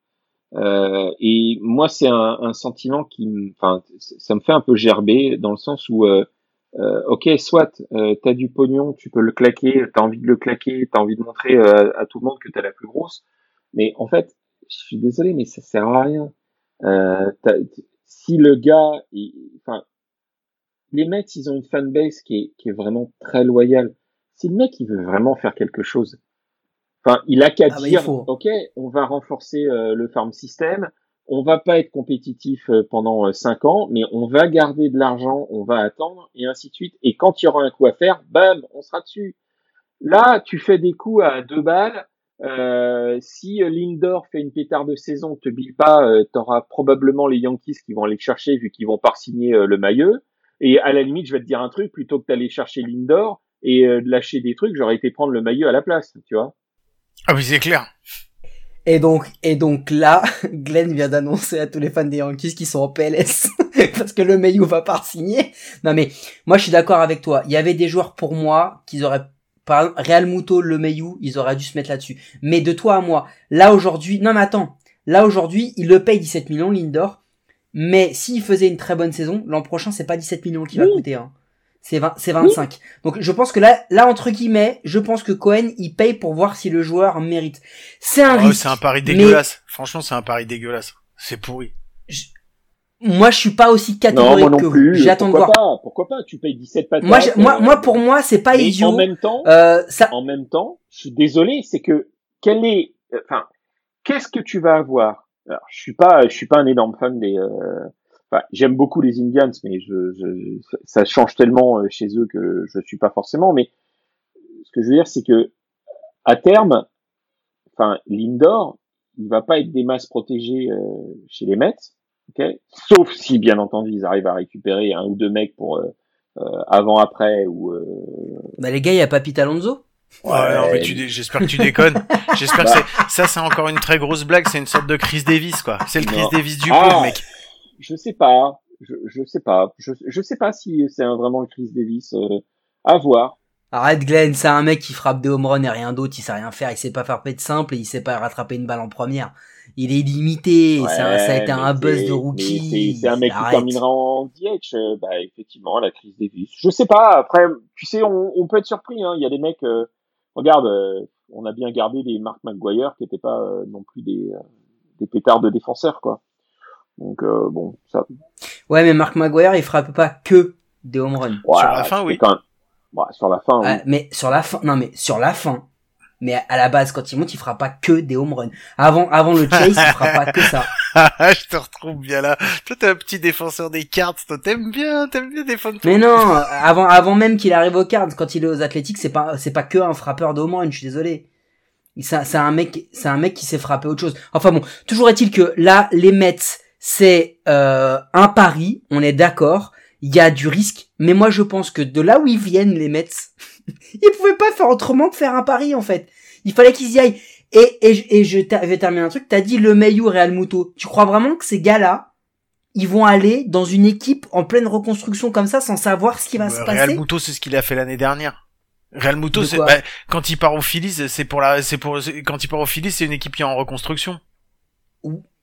Euh, et moi, c'est un, un sentiment qui, enfin, ça me fait un peu gerber dans le sens où, euh, euh, ok, soit euh, t'as du pognon, tu peux le claquer, t'as envie de le claquer, t'as envie de montrer euh, à tout le monde que t'as la plus grosse, mais en fait, je suis désolé, mais ça sert à rien. Euh, si le gars, enfin, les Mets, ils ont une fanbase qui est, qui est vraiment très loyale. Si le mec, il veut vraiment faire quelque chose, enfin, il a qu'à Ah dire, ok, on va renforcer euh, le farm system, on va pas être compétitif euh, pendant euh, cinq ans, mais on va garder de l'argent, on va attendre, et ainsi de suite. Et quand il y aura un coup à faire, bam, on sera dessus. Là, tu fais des coups à deux balles. Euh, si euh, Lindor fait une pétard de saison, te bille pas, euh, t'auras probablement les Yankees qui vont aller le chercher vu qu'ils vont pas signer euh, le maillot. Et à la limite, je vais te dire un truc, plutôt que d'aller chercher Lindor et euh, de lâcher des trucs, j'aurais été prendre le maillot à la place, tu vois. Ah oui, c'est clair. Et donc, et donc là, Glenn vient d'annoncer à tous les fans des Yankees qui sont en PLS parce que le Mayu va pas signer. Non mais moi je suis d'accord avec toi. Il y avait des joueurs pour moi qu'ils auraient par exemple, Real Muto, le Mayu, ils auraient dû se mettre là-dessus. Mais de toi à moi, là aujourd'hui, non mais attends, là aujourd'hui, il le paye 17 millions Lindor. Mais s'il faisait une très bonne saison, l'an prochain c'est pas 17 millions qu'il va Oui. coûter. Hein. C'est 20, c'est 25. Donc je pense que là, là entre guillemets, je pense que Cohen il paye pour voir si le joueur mérite. C'est un Oh, risque. c'est un pari mais- dégueulasse. Franchement, c'est un pari dégueulasse. C'est pourri. Moi, je suis pas aussi Non, catégorique moi non que vous. plus. J'attends de pourquoi voir. pas Pourquoi pas Tu payes 17 patates. Moi, j'ai- moi, moi, pour moi, c'est pas mais idiot. En même temps, Euh, ça, en même temps, je suis désolé, c'est que quel est, enfin, qu'est-ce que tu vas avoir? Alors, je suis pas, je suis pas un énorme fan des. euh, Enfin, j'aime beaucoup les Indians, mais je, je, ça change tellement euh, chez eux que je suis pas forcément. Mais ce que je veux dire, c'est que à terme, enfin, Lindor, il va pas être des masses protégées euh, chez les Mets, ok? Sauf si, bien entendu, ils arrivent à récupérer un ou deux mecs pour euh, euh, avant, après ou. euh, bah, les gars, il y a Papit Alonso. Ouais, non, mais tu dé- j'espère que tu déconnes. J'espère que c'est, ça, c'est encore une très grosse blague. C'est une sorte de Chris Davis, quoi. C'est le Chris Non. Davis du Ah. coup, mec. Je sais pas, je, je sais pas, je, je sais pas si c'est vraiment le Chris Davis. euh, à voir. Arrête Glenn, c'est un mec qui frappe des home runs et rien d'autre, il sait rien faire, il sait pas faire de simple et il sait pas rattraper une balle en première. Il est limité, ça, ça a été un buzz de rookie. C'est un mec qui terminera en DH. euh, bah effectivement, la Chris Davis. Je sais pas. Après, tu sais, on, on peut être surpris. Hein. Il y a des mecs. euh, regarde, euh, on a bien gardé des Mark McGuire qui n'étaient pas euh, non plus des euh, des pétards de défenseurs, quoi. Donc euh, bon, ça. Ouais, mais Mark Maguire, il frappe pas que des home runs. ouais, la fin, oui. Quand même, ouais, sur la fin, oui. Mais sur la fin, non mais sur la fin. Mais à la base, quand il monte, il fera pas que des home runs. Avant, avant le chase, il fera pas que ça. je te retrouve bien là. Toi, t'es un petit défenseur des cartes. Toi, t'aimes bien, t'aimes bien défendre. Mais non, avant, avant même qu'il arrive aux Cards, quand il est aux Athletics, c'est pas, c'est pas que un frappeur de home run, je suis désolé. C'est c'est un mec, c'est un mec qui sait frapper autre chose. Enfin bon, toujours est-il que là, les Mets, c'est euh, un pari, on est d'accord. Il y a du risque, mais moi je pense que de là où ils viennent les Mets, ils pouvaient pas faire autrement que faire un pari en fait. Il fallait qu'ils y aillent. Et, et, je- et je vais terminer un truc. T'as dit le Mayu Real Muto. Tu crois vraiment que ces gars-là, ils vont aller dans une équipe en pleine reconstruction comme ça sans savoir ce qui va se Euh, passer Real Muto, c'est ce qu'il a fait l'année dernière. Real Muto, c'est bah, quand il part au Phillies, c'est pour la, c'est pour quand il part au Phillies, c'est une équipe qui est en reconstruction.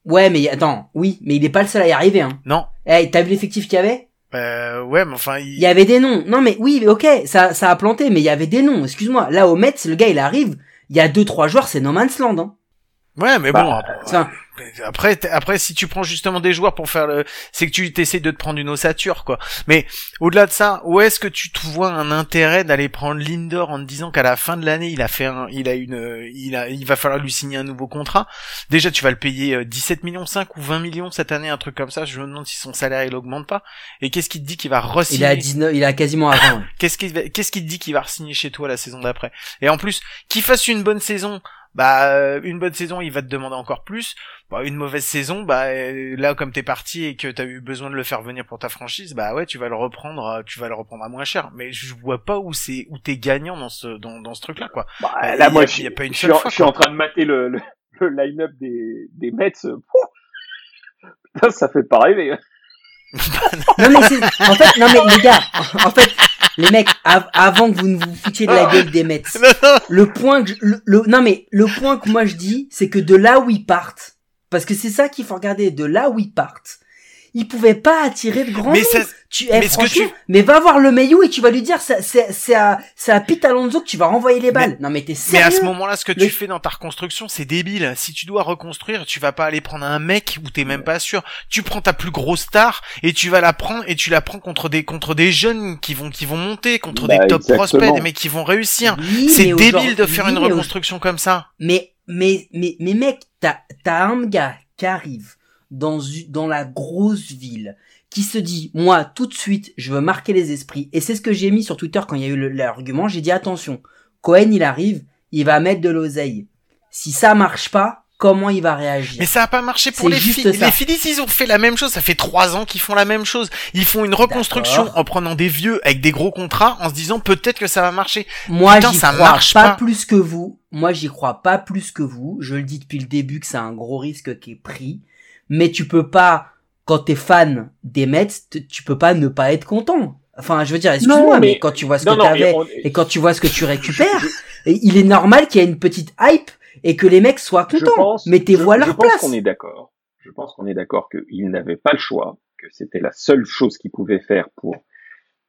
Ouais, mais attends, oui, mais il est pas le seul à y arriver. Hein. Non. Eh, t'as vu l'effectif qu'il y avait? Euh, ouais, mais enfin, il... Il y avait des noms. Non, mais oui, ok, ça, ça a planté, mais il y avait des noms. Excuse-moi. Là, au Mets, le gars, il arrive. Il y a deux, trois joueurs, c'est No Man's Land. Hein. ouais, mais Bah, bon. après- Enfin, Après, après, si tu prends justement des joueurs pour faire le, c'est que tu t'essayes de te prendre une ossature, quoi. Mais au-delà de ça, où est-ce que tu te vois un intérêt d'aller prendre Lindor en te disant qu'à la fin de l'année, il a fait un, il a une, euh, il a, il va falloir lui signer un nouveau contrat? Déjà, tu vas le payer euh, 17 millions 5 ou 20 millions cette année, un truc comme ça. Je me demande si son salaire il augmente pas. Et qu'est-ce qui te dit qu'il va il re-signer a 19, il a quasiment à 20. ouais. Qu'est-ce qui, qu'est-ce qui te dit qu'il va re-signer chez toi la saison d'après? Et en plus, qu'il fasse une bonne saison, bah euh, une bonne saison, il va te demander encore plus. Bah, une mauvaise saison, bah euh, là comme t'es parti et que t'as eu besoin de le faire venir pour ta franchise, bah ouais, tu vas le reprendre, euh, tu vas le reprendre à moins cher. Mais je vois pas où c'est où t'es gagnant dans ce dans, dans ce truc-là quoi. Bah, là, moi, je, y a pas une je seule suis, en, fois, je suis quoi. en train de mater le, le, le line-up des, des Mets. Putain, ça fait pas rêver. Non, mais c'est, en fait, non, mais les gars, en fait, les mecs, av- avant que vous ne vous foutiez de la gueule des Mets, le point que je- le, le- non mais le point que moi je dis c'est que de là où ils partent parce que c'est ça qu'il faut regarder de là où ils partent ils pouvaient pas attirer de grands Mais ça, tu eh, mais franchement, tu- mais va voir le Mayu et tu vas lui dire c'est c'est c'est à c'est à Pete Alonso que tu vas renvoyer les balles non mais t'es Mais sérieux à ce moment-là, ce que Le- tu fais dans ta reconstruction, c'est débile. Si tu dois reconstruire, tu vas pas aller prendre un mec où t'es même pas sûr. Tu prends ta plus grosse star et tu vas la prendre et tu la prends contre des contre des jeunes qui vont qui vont monter, contre Bah, des top exactement. prospects, des mecs qui vont réussir. Oui, C'est mais débile de faire oui, une mais reconstruction comme ça. Mais, mais, mais, mais mec, t'as, t'as un gars qui arrive dans, dans la grosse ville, qui se dit, moi, tout de suite, je veux marquer les esprits. Et c'est ce que j'ai mis sur Twitter quand il y a eu l'argument. J'ai dit, attention, Cohen, il arrive, il va mettre de l'oseille. Si ça marche pas, comment il va réagir? Mais ça a pas marché pour les Phillies. Les Phillies, ils ont fait la même chose. Ça fait trois ans qu'ils font la même chose. Ils font une reconstruction en prenant des vieux avec des gros contrats, en se disant peut-être que ça va marcher. Moi, j'y ça crois marche pas, pas. plus que vous. Moi, j'y crois pas plus que vous. Je le dis depuis le début que c'est un gros risque qui est pris. Mais tu peux pas, quand t'es fan des Mets, tu peux pas ne pas être content. Enfin, je veux dire, excuse-moi, mais... mais- quand tu vois ce Non, que t'avais mais on- et quand tu vois ce que tu récupères, il est normal qu'il y ait une petite hype et que les mecs soient contents. pense, Mettez-vous à je- leur je pense place. qu'on est d'accord. Je pense qu'on est d'accord qu'ils n'avaient pas le choix, que c'était la seule chose qu'ils pouvaient faire pour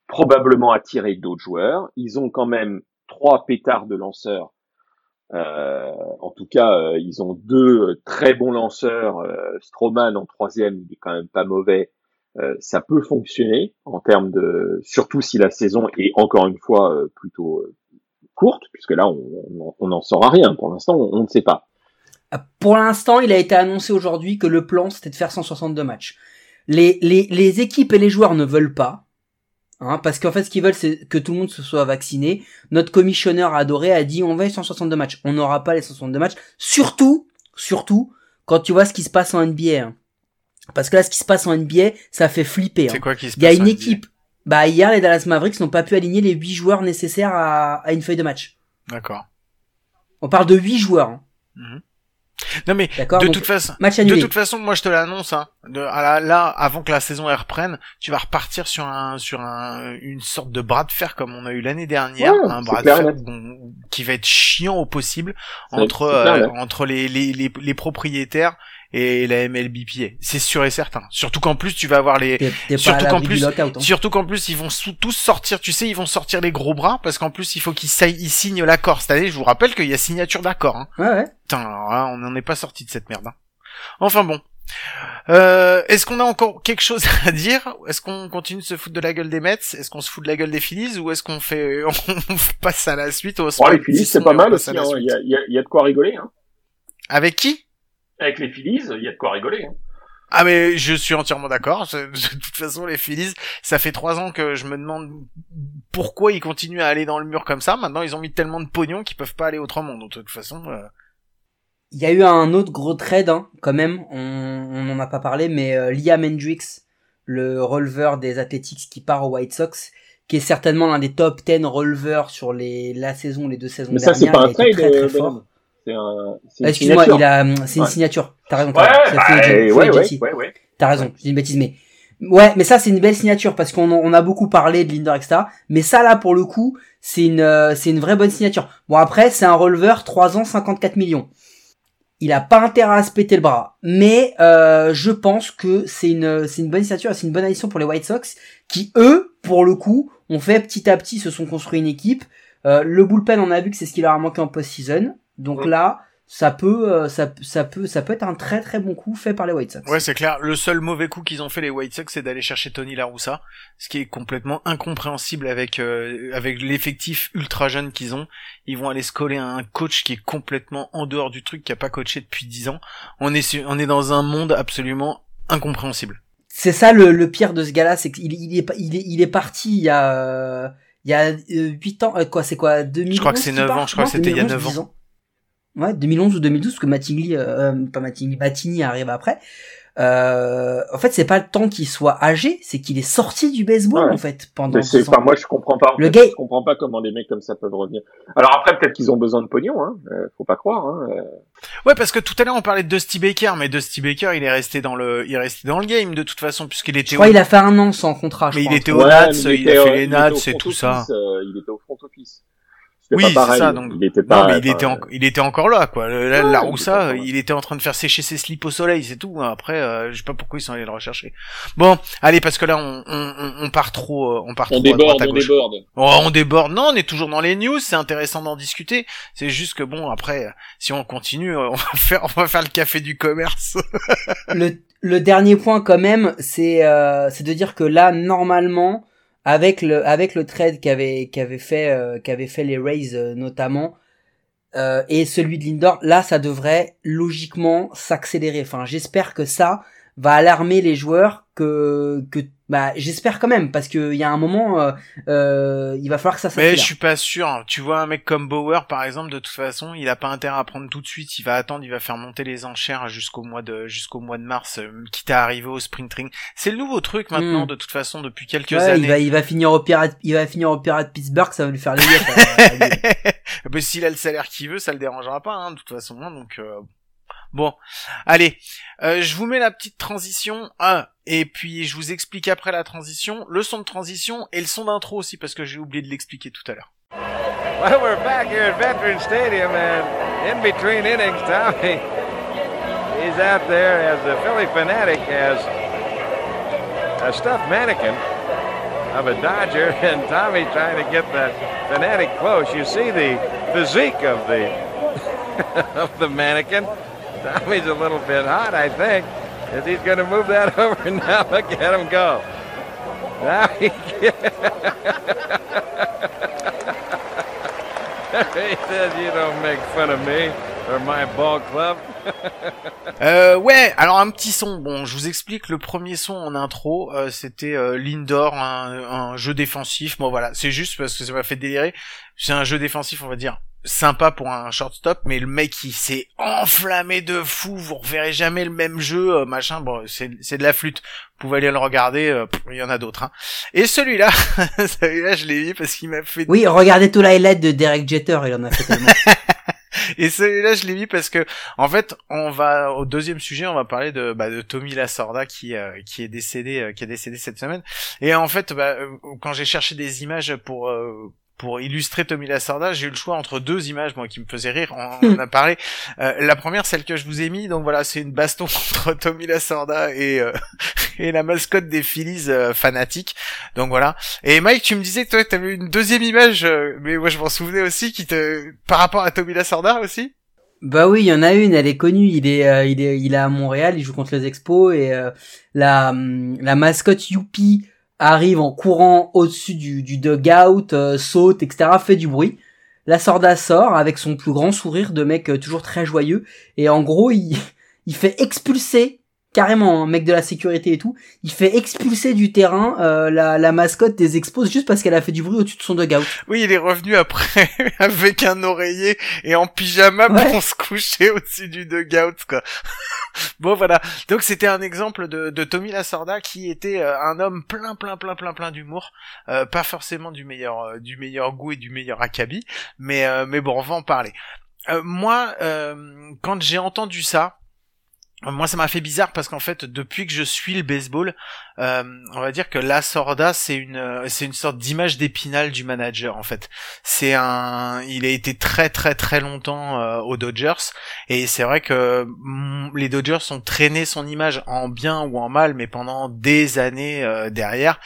probablement attirer d'autres joueurs. Ils ont quand même trois pétards de lanceurs. Euh, en tout cas, euh, ils ont deux très bons lanceurs. Euh, Stroman en troisième, il est quand même pas mauvais. Euh, ça peut fonctionner en termes de, surtout si la saison est encore une fois euh, plutôt euh, courte, puisque là on n'en saura rien. Pour l'instant, on- on ne sait pas. Pour l'instant, il a été annoncé aujourd'hui que le plan c'était de faire 162 matchs. Les, les, les équipes et les joueurs ne veulent pas. Hein, parce qu'en fait, ce qu'ils veulent, c'est que tout le monde se soit vacciné. Notre commissionneur adoré a dit on va les 162 matchs. On n'aura pas les 162 matchs. Surtout, surtout, quand tu vois ce qui se passe en NBA. hein. Parce que là, ce qui se passe en NBA, ça fait flipper. hein. C'est quoi qui se Il y a passe une équipe. Bah, hier, les Dallas Mavericks n'ont pas pu aligner les 8 joueurs nécessaires à, à une feuille de match. D'accord. On parle de 8 joueurs. hein. Non mais de toute façon, Match de toute façon, moi je te l'annonce. Hein, de, à la- là, avant que la saison elle reprenne, tu vas repartir sur un sur un une sorte de bras de fer comme on a eu l'année dernière, Ouais, un bras de fer qui va être chiant au possible entre euh, entre les, les les les propriétaires et la MLBPA. C'est sûr et certain. Surtout qu'en plus tu vas avoir les surtout qu'en plus- hein. Surtout qu'en plus ils vont sous- tous sortir, tu sais, ils vont sortir les gros bras parce qu'en plus il faut qu'ils ils signent l'accord cette année. Je vous rappelle qu'il y a signature d'accord. Hein. Ouais, ouais. Putain, alors là, on n'en est pas sorti de cette merde. hein. Enfin bon. Euh, Est-ce qu'on a encore quelque chose à dire? Est-ce qu'on continue de se foutre de la gueule des Mets? Est-ce qu'on se fout de la gueule des Phillies? Ou est-ce qu'on fait on passe à la suite au Bon, les Phillies, c'est pas mal hein. Il y, y a de quoi rigoler. Hein. Avec qui? Avec les Phillies, il y a de quoi rigoler. Hein. Ah mais je suis entièrement d'accord. De toute façon, les Phillies, ça fait trois ans que je me demande pourquoi ils continuent à aller dans le mur comme ça. Maintenant, ils ont mis tellement de pognon qu'ils peuvent pas aller autrement. Donc, de toute façon, euh, Il y a eu un autre gros trade, hein, quand même. On on n'en a pas parlé, mais euh, Liam Hendricks, le releveur des Athletics qui part aux White Sox, qui est certainement l'un des top 10 releveurs sur les la saison, les deux saisons Mais ça, c'est dernières. pas un trade, très, euh, fort. C'est un. c'est une Ah, Excuse-moi, signature. il a, hum, c'est une Ouais. signature. T'as raison. Ouais, t'as raison. bah, C'est free agent- ouais, free ouais, agency. ouais, ouais. T'as raison, j'ai une bêtise, mais ouais, mais ça c'est une belle signature parce qu'on on a beaucoup parlé de Linder etc. Mais ça là pour le coup, c'est une euh, c'est une vraie bonne signature. Bon après c'est un releveur 3 ans 54 millions. Il a pas intérêt à se péter le bras, mais euh, je pense que c'est une c'est une bonne signature, et c'est une bonne addition pour les White Sox qui eux pour le coup ont fait petit à petit se sont construits une équipe. Euh, le bullpen on a vu que c'est ce qui leur a manqué en post-season, donc là ça peut euh, ça ça peut ça peut être un très très bon coup fait par les White Sox. Ouais, c'est clair. Le seul mauvais coup qu'ils ont fait les White Sox, c'est d'aller chercher Tony La Russa, ce qui est complètement incompréhensible avec euh, avec l'effectif ultra jeune qu'ils ont. Ils vont aller se coller à un coach qui est complètement en dehors du truc, qui a pas coaché depuis 10 ans. On est sur- on est dans un monde absolument incompréhensible. C'est ça le, le pire de ce gars-là, c'est qu'il il est, il est, il est parti il y a, euh, il y a 8 ans, euh, quoi, c'est quoi, 2011 Je crois que c'est qu'il 9 part ans, je crois que c'était il y a 2011, 9 ans. 10 Ouais, 2011 ou 2012, parce que Mattingly, euh, euh, pas Mattingly, Battini arrive après. Euh, en fait, c'est pas le temps qu'il soit âgé, c'est qu'il est sorti du baseball, Ouais. en fait, pendant Mais c'est, 10 ans. enfin, moi, je comprends pas. en Le fait, gars- Je comprends pas comment des mecs comme ça peuvent revenir. Alors après, peut-être qu'ils ont besoin de pognon, hein. euh, faut pas croire. Hein. euh. Ouais, parce que tout à l'heure on parlait de Dusty Baker, mais Dusty Baker, il est resté dans le, il est resté dans le game de toute façon puisqu'il Je était. crois au- qu'il a fait un an sans contrat, je Mais il crois. était un au. Nats, mais il était a au- fait les il était Nats et front tout ça. office, euh, il était au front office. Oui, pas pareil. ça, donc- Il était pas. Non, mais il enfin, était, en- il était encore là, quoi. Le- la, Ouais, la il était Roussa, il était en train de faire sécher ses slips au soleil, c'est tout. Après, euh, je sais pas pourquoi ils sont allés le rechercher. Bon, allez, parce que là, on, on, on- part trop, euh, on part On trop à droite déborde, à on déborde. Oh, on déborde. Non, on est toujours dans les news. C'est intéressant d'en discuter. C'est juste que bon, après, euh, si on continue, euh, on va faire, on va faire le café du commerce. le, le dernier point quand même, c'est euh, c'est de dire que là normalement avec le avec le trade qu'avait qu'avait fait euh, qu'avaient fait les Rays euh, notamment euh, et celui de Lindor, là ça devrait logiquement s'accélérer. Enfin, j'espère que ça va alarmer les joueurs que que bah j'espère quand même parce que il y a un moment euh, euh, il va falloir que ça Mais s'accélère. je suis pas sûr. Tu vois un mec comme Bauer, par exemple, de toute façon, il a pas intérêt à prendre tout de suite. Il va attendre, il va faire monter les enchères jusqu'au mois de jusqu'au mois de mars, euh, quitte à arriver au sprint training. C'est le nouveau truc maintenant, Mm. de toute façon, depuis quelques Ouais, années. il va il va finir au pirate il va finir au pirate Pittsburgh, ça va lui faire les yeux. Mais s'il a le salaire qu'il veut, ça le dérangera pas, hein, de toute façon. hein, donc euh, bon, allez, euh, je vous mets la petite transition. Ah, et puis je vous explique après la transition le son de transition et le son d'intro aussi parce que j'ai oublié de l'expliquer tout à l'heure. Well, we're back here at Veterans Stadium, and in between innings, Tommy, he's out there as the Philly fanatic has a stuffed mannequin of a Dodger, and Tommy trying to get the fanatic close. You see the physique of the of the mannequin. Tommy's a little bit hot, I think, as he's going to move that over. Now look at him go. Now he he says, "You don't make fun of me or my ball club." Euh, ouais, alors un petit son. Bon, je vous explique. Le premier son en intro, euh, c'était euh, Lindor, un, un jeu défensif. Bon voilà, c'est juste parce que ça m'a fait délirer. C'est un jeu défensif, on va dire sympa pour un shortstop, mais le mec il s'est enflammé de fou. Vous reverrez jamais le même jeu, euh, machin. Bon, c'est c'est de la flûte. Vous pouvez aller le regarder. euh, Il y en a d'autres. Hein. Et celui-là, celui-là, je l'ai vu parce qu'il m'a fait Oui, regardez tout l'highlight de Derek Jeter, il en a fait tellement. Et celui-là, je l'ai mis parce que, en fait, on va au deuxième sujet, on va parler de, bah, de Tommy Lasorda qui euh, qui est décédé, euh, qui est décédé cette semaine. Et en fait, bah, euh, quand j'ai cherché des images pour euh, pour illustrer Tommy Lasorda, j'ai eu le choix entre deux images, moi, qui me faisaient rire. On, on a parlé. Euh, la première, celle que je vous ai mis. Donc voilà, c'est une baston entre Tommy Lasorda et euh, et la mascotte des Phillies euh, fanatiques. Donc voilà. Et Mike, tu me disais que toi, t'avais une deuxième image, euh, mais moi, je m'en souvenais aussi, qui te par rapport à Tommy Lasorda aussi. Bah oui, il y en a une, elle est connue. Il est, euh, il est, il est à Montréal, il joue contre les Expos et euh, la, hum, la mascotte Youpi arrive en courant au-dessus du, du dugout, euh, saute, etc., fait du bruit. La Sorda sort avec son plus grand sourire de mec euh, toujours très joyeux et en gros il, il fait expulser carrément un mec de la sécurité et tout, il fait expulser du terrain euh, la, la mascotte des Expos juste parce qu'elle a fait du bruit au-dessus de son dugout. Oui, il est revenu après avec un oreiller et en pyjama Ouais. pour se coucher au-dessus du dugout, quoi. bon, voilà. Donc, c'était un exemple de, de Tommy Lasorda qui était euh, un homme plein, plein, plein, plein, plein d'humour. Euh, pas forcément du meilleur, euh, du meilleur goût et du meilleur acabit. Mais, euh, mais bon, on va en parler. Euh, moi, euh, quand j'ai entendu ça, moi, ça m'a fait bizarre parce qu'en fait, depuis que je suis le baseball, euh, on va dire que la Sorda, c'est une, euh, c'est une sorte d'image d'épinal du manager en fait. C'est un, il a été très très très longtemps euh, aux Dodgers et c'est vrai que mm, les Dodgers ont traîné son image en bien ou en mal, mais pendant des années euh, derrière.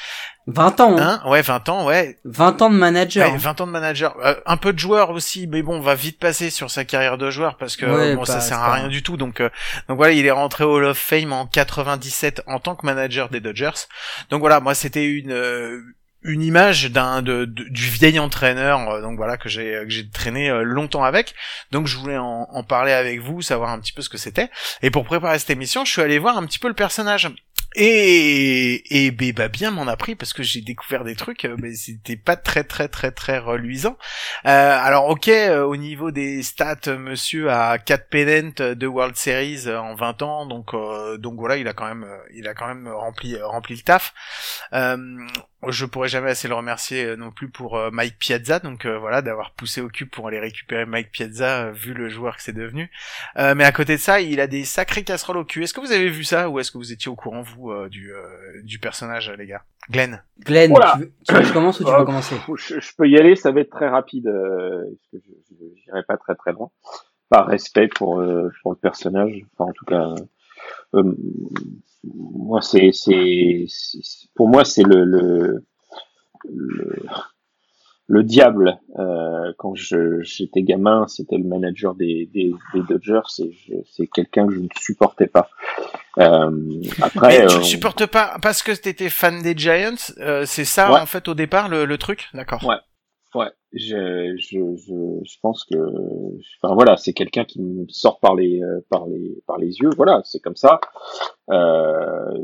20 ans, hein. Hein ouais, 20 ans, ouais, 20 ans de manager. Ouais, 20 ans de manager, Euh, un peu de joueur aussi, mais bon, on va vite passer sur sa carrière de joueur parce que Ouais, bon, ça bah, sert à pas- rien du tout. Donc, euh, donc voilà, il est rentré au Hall of Fame en 97 en tant que manager des Dodgers. Donc voilà, moi c'était une euh, une image d'un de, de- du vieil entraîneur, euh, donc voilà que j'ai que j'ai traîné euh, longtemps avec. Donc je voulais en, en parler avec vous, savoir un petit peu ce que c'était. Et pour préparer cette émission, je suis allé voir un petit peu le personnage. Et et bah, bien m'en a pris parce que j'ai découvert des trucs, euh, mais c'était pas très très très très reluisant. Euh, alors ok, euh, au niveau des stats, euh, Monsieur a 4 pennants de World Series en 20 ans, donc euh, donc voilà, il a quand même il a quand même rempli rempli le taf. Euh, je pourrais jamais assez le remercier euh, non plus pour euh, Mike Piazza, donc euh, voilà d'avoir poussé au cul pour aller récupérer Mike Piazza euh, vu le joueur que c'est devenu. Euh, mais à côté de ça, il a des sacrées casseroles au cul. Est-ce que vous avez vu ça ou est-ce que vous étiez au courant vous euh, du euh, du personnage les gars? Glenn Glenn, Voilà. tu veux, tu veux que je commence ou tu Euh, veux commencer Je, je peux y aller, ça va être très rapide, euh, parce que je je- j'irai pas très très loin. Par respect pour, euh, pour le personnage, enfin en tout cas, euh, moi c'est c'est pour moi c'est le, le le le diable. Euh, quand j'étais gamin, c'était le manager des des, des Dodgers c'est quelqu'un que je ne supportais pas. Euh, après, Mais tu euh, le supportes pas parce que t'étais fan des Giants, euh, c'est ça Ouais. en fait au départ le, le truc, d'accord. Ouais. Ouais, je, je, je, je pense que, enfin voilà, c'est quelqu'un qui me sort par les, euh, par les, par les yeux. Voilà, c'est comme ça. Euh,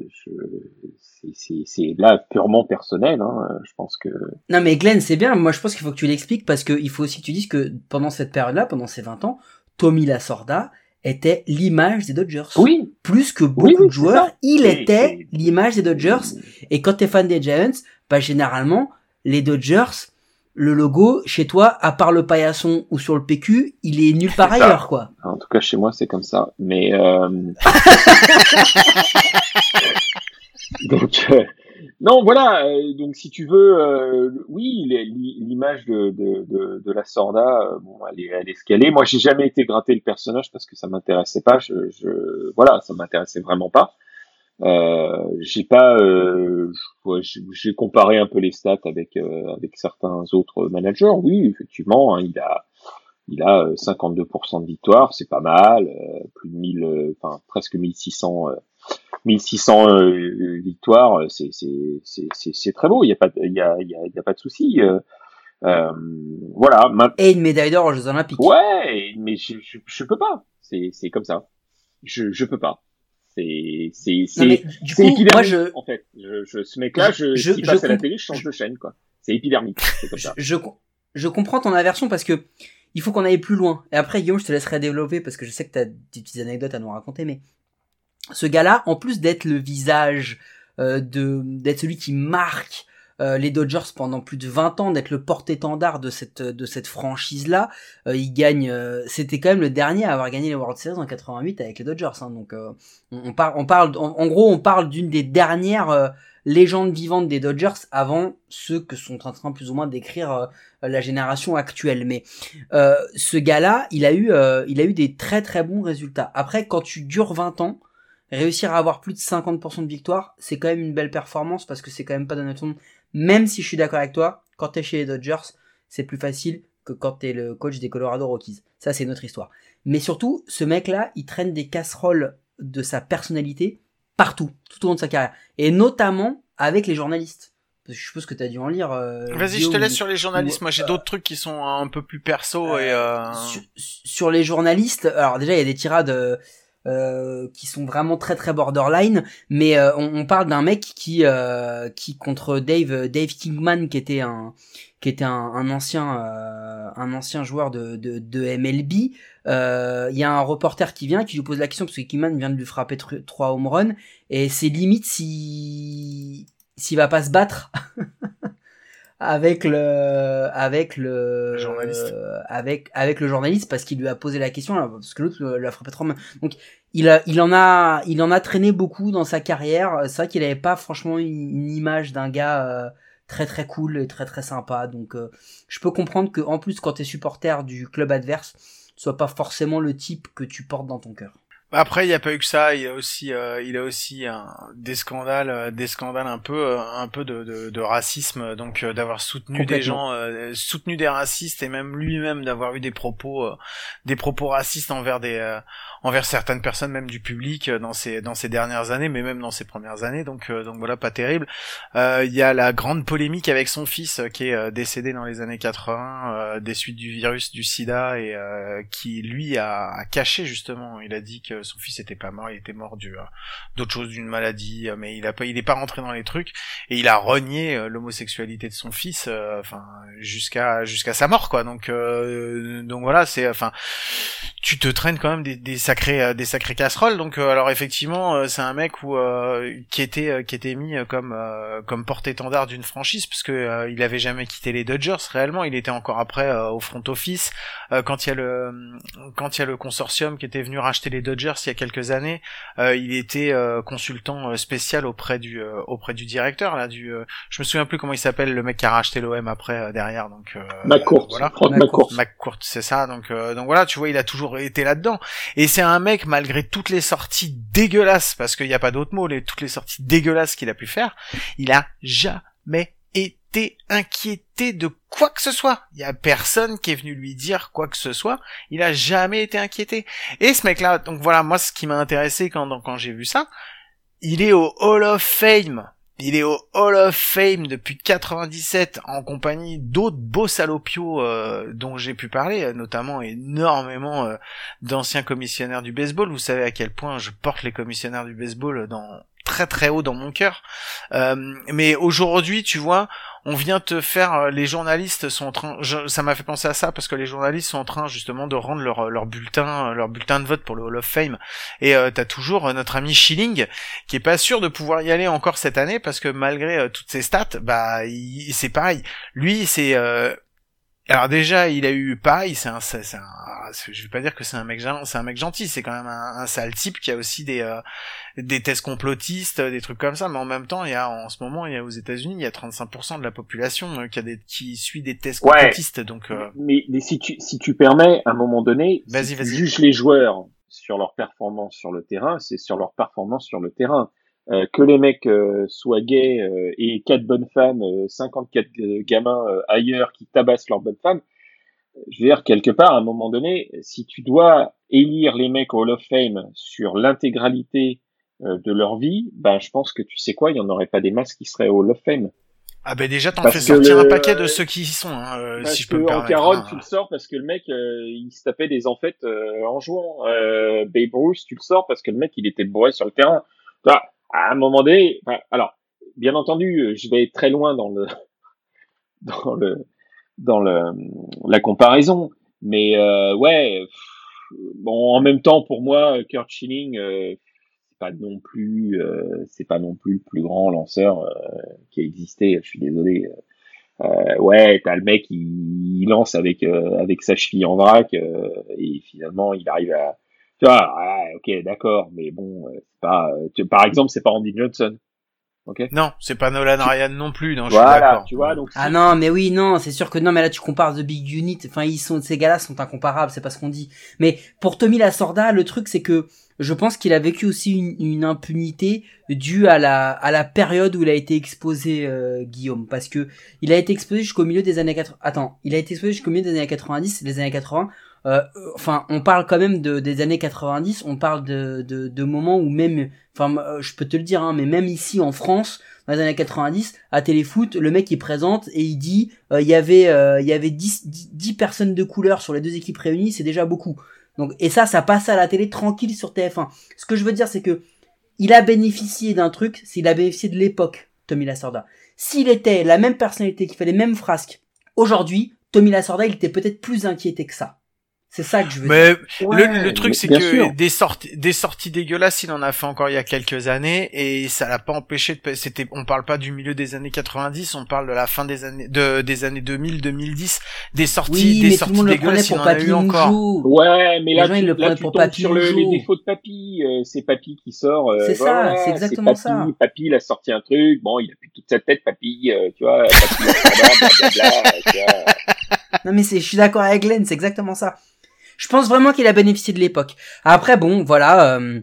c'est, là purement personnel. Hein. Je pense que. Non mais Glenn, c'est bien, moi je pense qu'il faut que tu l'expliques parce qu'il faut aussi que tu dises que pendant cette période-là, pendant ces 20 ans, Tommy Lasorda était l'image des Dodgers. Oui. Plus que beaucoup Oui, oui, de joueurs, ça. il Et était l'image des Dodgers. Et quand t'es fan des Giants, bah généralement, les Dodgers, le logo, chez toi, à part le paillasson ou sur le PQ, il est nulle part ailleurs, quoi. En tout cas, chez moi, c'est comme ça. Mais euh... donc, euh, non, voilà. euh, donc, si tu veux, euh, oui, l'image de, de, de, de la Sorda, bon, elle est, elle est ce qu'elle est. Moi, j'ai jamais été gratter le personnage parce que ça m'intéressait pas. Je, je, voilà, ça m'intéressait vraiment pas. Euh, j'ai pas, euh, ouais, j'ai comparé un peu les stats avec euh, avec certains autres managers. Oui, effectivement, hein, il a il a euh, 52% de victoires, c'est pas mal, euh, plus de 1000, euh, enfin presque 1600, euh, 1600 euh, victoires, c'est c'est c'est c'est très beau. Il y a pas il y a il y a, il y a pas de souci. euh, euh, voilà. Et une médaille d'or aux Jeux Olympiques. Ouais, mais je, je je peux pas. C'est c'est comme ça. Je je peux pas. C'est c'est c'est épidermique moi je, en fait. Je, je ce mec-là, je, Je- s'il je passe à la télé, je change de chaîne quoi. C'est épidermique. Comme je, ça. je, je comprends ton aversion parce que il faut qu'on aille plus loin. Et après, Guillaume, je te laisserai développer parce que je sais que tu as des petites anecdotes à nous raconter, mais ce gars-là, en plus d'être le visage, euh, de d'être celui qui marque euh, les Dodgers pendant plus de 20 ans, d'être le porte-étendard de cette de cette franchise-là. Euh, ils gagnent, euh, c'était quand même le dernier à avoir gagné les World Series en 88 avec les Dodgers. Hein, donc on, on, parle, on parle, en, gros, on parle d'une des dernières légendes vivantes des Dodgers avant ceux que sont en train plus ou moins d'écrire la génération actuelle. Mais ce gars-là, il a eu, il a eu des très très bons résultats. Après, quand tu dures 20 ans réussir à avoir plus de 50% de victoire, c'est quand même une belle performance parce que c'est quand même pas dans monde. Même si je suis d'accord avec toi, quand t'es chez les Dodgers, c'est plus facile que quand t'es le coach des Colorado Rockies. Ça, c'est notre histoire. Mais surtout, ce mec-là, il traîne des casseroles de sa personnalité partout, tout au long de sa carrière. Et notamment avec les journalistes. Parce que je suppose que t'as dû en lire. Euh, Vas-y, je te laisse sur les journalistes. Moi, j'ai d'autres trucs qui sont un peu plus perso et. Euh... Sur, sur, les journalistes, alors déjà, il y a des tirades euh, euh, qui sont vraiment très très borderline mais euh, on, on, parle d'un mec qui euh, qui contre Dave Dave Kingman qui était un qui était un, un ancien un ancien joueur de de, de MLB il y a un reporter qui vient qui lui pose la question parce que Kingman vient de lui frapper trois home runs et c'est limite si s'il va pas se battre avec le avec le, journaliste. avec avec le journaliste parce qu'il lui a posé la question parce que l'autre l'a frappé trop donc il a il en a il en a traîné beaucoup dans sa carrière. C'est vrai qu'il avait pas franchement une, image d'un gars euh, très très cool et très très sympa. Donc euh, je peux comprendre que en plus quand t'es supporter du club adverse soit pas forcément le type que tu portes dans ton cœur après, il n'y a pas eu que ça. Il a aussi, euh, il a aussi des scandales, euh, des scandales un peu, euh, un peu de, de, de racisme. Donc, d'avoir soutenu des gens, soutenu des racistes et même lui-même d'avoir eu des propos, des propos racistes envers des, envers certaines personnes, même du public, dans ces, dans ces dernières années, mais même dans ces premières années. Donc, donc voilà, pas terrible. Il y a la grande polémique avec son fils qui est décédé dans les années 80 des suites du virus du SIDA et qui lui a, a caché justement. Il a dit que son fils était pas mort, il était mort du euh, d'autre chose, d'une maladie, euh, mais il a pas, il est pas rentré dans les trucs et il a renié euh, l'homosexualité de son fils, enfin jusqu'à jusqu'à sa mort quoi. Donc donc voilà, c'est enfin tu te traînes quand même des, des sacrés des sacrés casseroles. Donc alors effectivement, c'est un mec où qui était qui était mis comme comme porte-étendard d'une franchise parce que il avait jamais quitté les Dodgers réellement. Il était encore après au front office quand il y a le quand il y a le consortium qui était venu racheter les Dodgers il y a quelques années, euh, il était euh, consultant euh, spécial auprès du auprès du directeur là du je me souviens plus comment il s'appelle le mec qui a racheté l'OM après derrière donc McCourt, voilà. McCourt. McCourt, c'est ça donc donc voilà, tu vois, il a toujours été là-dedans et c'est un mec malgré toutes les sorties dégueulasses parce qu'il n'y a pas d'autre mot, les toutes les sorties dégueulasses qu'il a pu faire, il a jamais été inquiété de quoi que ce soit. Il y a personne qui est venu lui dire quoi que ce soit. Il a jamais été inquiété. Et ce mec-là, donc voilà, moi ce qui m'a intéressé quand, quand j'ai vu ça, il est au Hall of Fame. Il est au Hall of Fame depuis 97 en compagnie d'autres beaux salopios euh, dont j'ai pu parler, notamment énormément euh, d'anciens commissionnaires du baseball. Vous savez à quel point je porte les commissionnaires du baseball dans très très haut dans mon cœur. Euh, mais aujourd'hui, tu vois, on vient te faire, euh, les journalistes sont en train, ça m'a fait penser à ça parce que les journalistes sont en train justement de rendre leur, leur bulletin, leur bulletin de vote pour le Hall of Fame. Et euh, t'as toujours notre ami Schilling qui est pas sûr de pouvoir y aller encore cette année parce que malgré toutes ses stats, bah c'est pareil. Lui, c'est alors déjà, il a eu pareil, c'est un, c'est un, je vais pas dire que c'est un mec, c'est un mec gentil, c'est quand même un, sale type qui a aussi des, euh, des tests complotistes, des trucs comme ça, mais en même temps, il y a, en ce moment, il y a aux États-Unis, il y a 35% de la population euh, qui a des, qui suit des tests complotistes, donc. Euh, mais, mais si tu, si tu permets, à un moment donné, si tu juges les joueurs sur leur performance sur le terrain, c'est sur leur performance sur le terrain. Euh, que les mecs euh, soient gays euh, et quatre bonnes femmes, 54 gamins ailleurs qui tabassent leurs bonnes femmes, je veux dire, quelque part, à un moment donné, si tu dois élire les mecs au Hall of Fame sur l'intégralité de leur vie, ben je pense que tu sais quoi, il y en aurait pas des masses qui seraient au Hall of Fame. Ah ben déjà t'en fais sortir un paquet de ceux qui y sont, hein, si je peux me permettre. En carotte, hein. tu le sors parce que le mec il se tapait des enfêtes en jouant. Babe Ruth, tu le sors parce que le mec il était bourré sur le terrain à un moment donné, alors, bien entendu, je vais très loin dans le, dans le, dans le, la comparaison, mais euh, ouais, bon, en même temps, pour moi, Kurt Schilling, euh, pas non plus, euh, c'est pas non plus le plus grand lanceur euh, qui a existé. Je suis désolé. Euh, ouais, t'as le mec, il, il lance avec euh, avec sa cheville en vrac et finalement il arrive à, tu vois, ouais, ok, d'accord, mais bon, c'est pas, tu- par exemple, c'est pas Andy Johnson. Ok. Non, c'est pas Nolan Ryan non plus. Non, je suis d'accord. tu vois, donc Ah non, mais oui, non, c'est sûr que non, mais là tu compares The Big Unit. Enfin, ils sont, ces gars-là sont incomparables, c'est pas ce qu'on dit. Mais pour Tommy Lasorda, le truc c'est que je pense qu'il a vécu aussi une, une impunité due à la à la période où il a été exposé, euh, Guillaume, parce que il a été exposé jusqu'au milieu des années 80. Attends, il a été exposé jusqu'au milieu des années 90, les années 80. Euh, enfin, on parle quand même de des années 90. On parle de de, de moments où même, enfin, euh, je peux te le dire, hein, mais même ici en France dans les années 90, à Téléfoot, le mec il présente et il dit euh, il y avait euh, il y avait 10, 10, 10 personnes de couleur sur les deux équipes réunies, c'est déjà beaucoup. Donc et ça ça passe à la télé tranquille sur TF1. Ce que je veux dire c'est que il a bénéficié d'un truc, c'est il a bénéficié de l'époque Tommy Lasorda. S'il était la même personnalité qui fait les mêmes frasques aujourd'hui, Tommy Lasorda, il était peut-être plus inquiété que ça. C'est ça que je veux dire. Mais Ouais, le, le truc, c'est que sûr. des sorties, des sorties dégueulasses, il en a fait encore il y a quelques années, et ça l'a pas empêché de. C'était, on parle pas du milieu des années 90, on parle de la fin des années, de, des années 2000, 2010, des sorties, Oui, des mais tout le sorties monde le prenait dégueulasses, il pour en a Papy eu encore. Ouais, mais là, gens, tu, le là, tu pour tombes Papy sur le- les défauts de Papy. euh, c'est Papy qui sort. euh, C'est ça, c'est exactement Papy, ça. Papy, il a sorti un truc. Bon, il a plus toute sa tête, Papy. euh, tu vois, Papy, blablabla, tu vois. Non mais c'est, je suis d'accord avec Glenn, c'est exactement ça. Je pense vraiment qu'il a bénéficié de l'époque. Après bon, voilà, euh,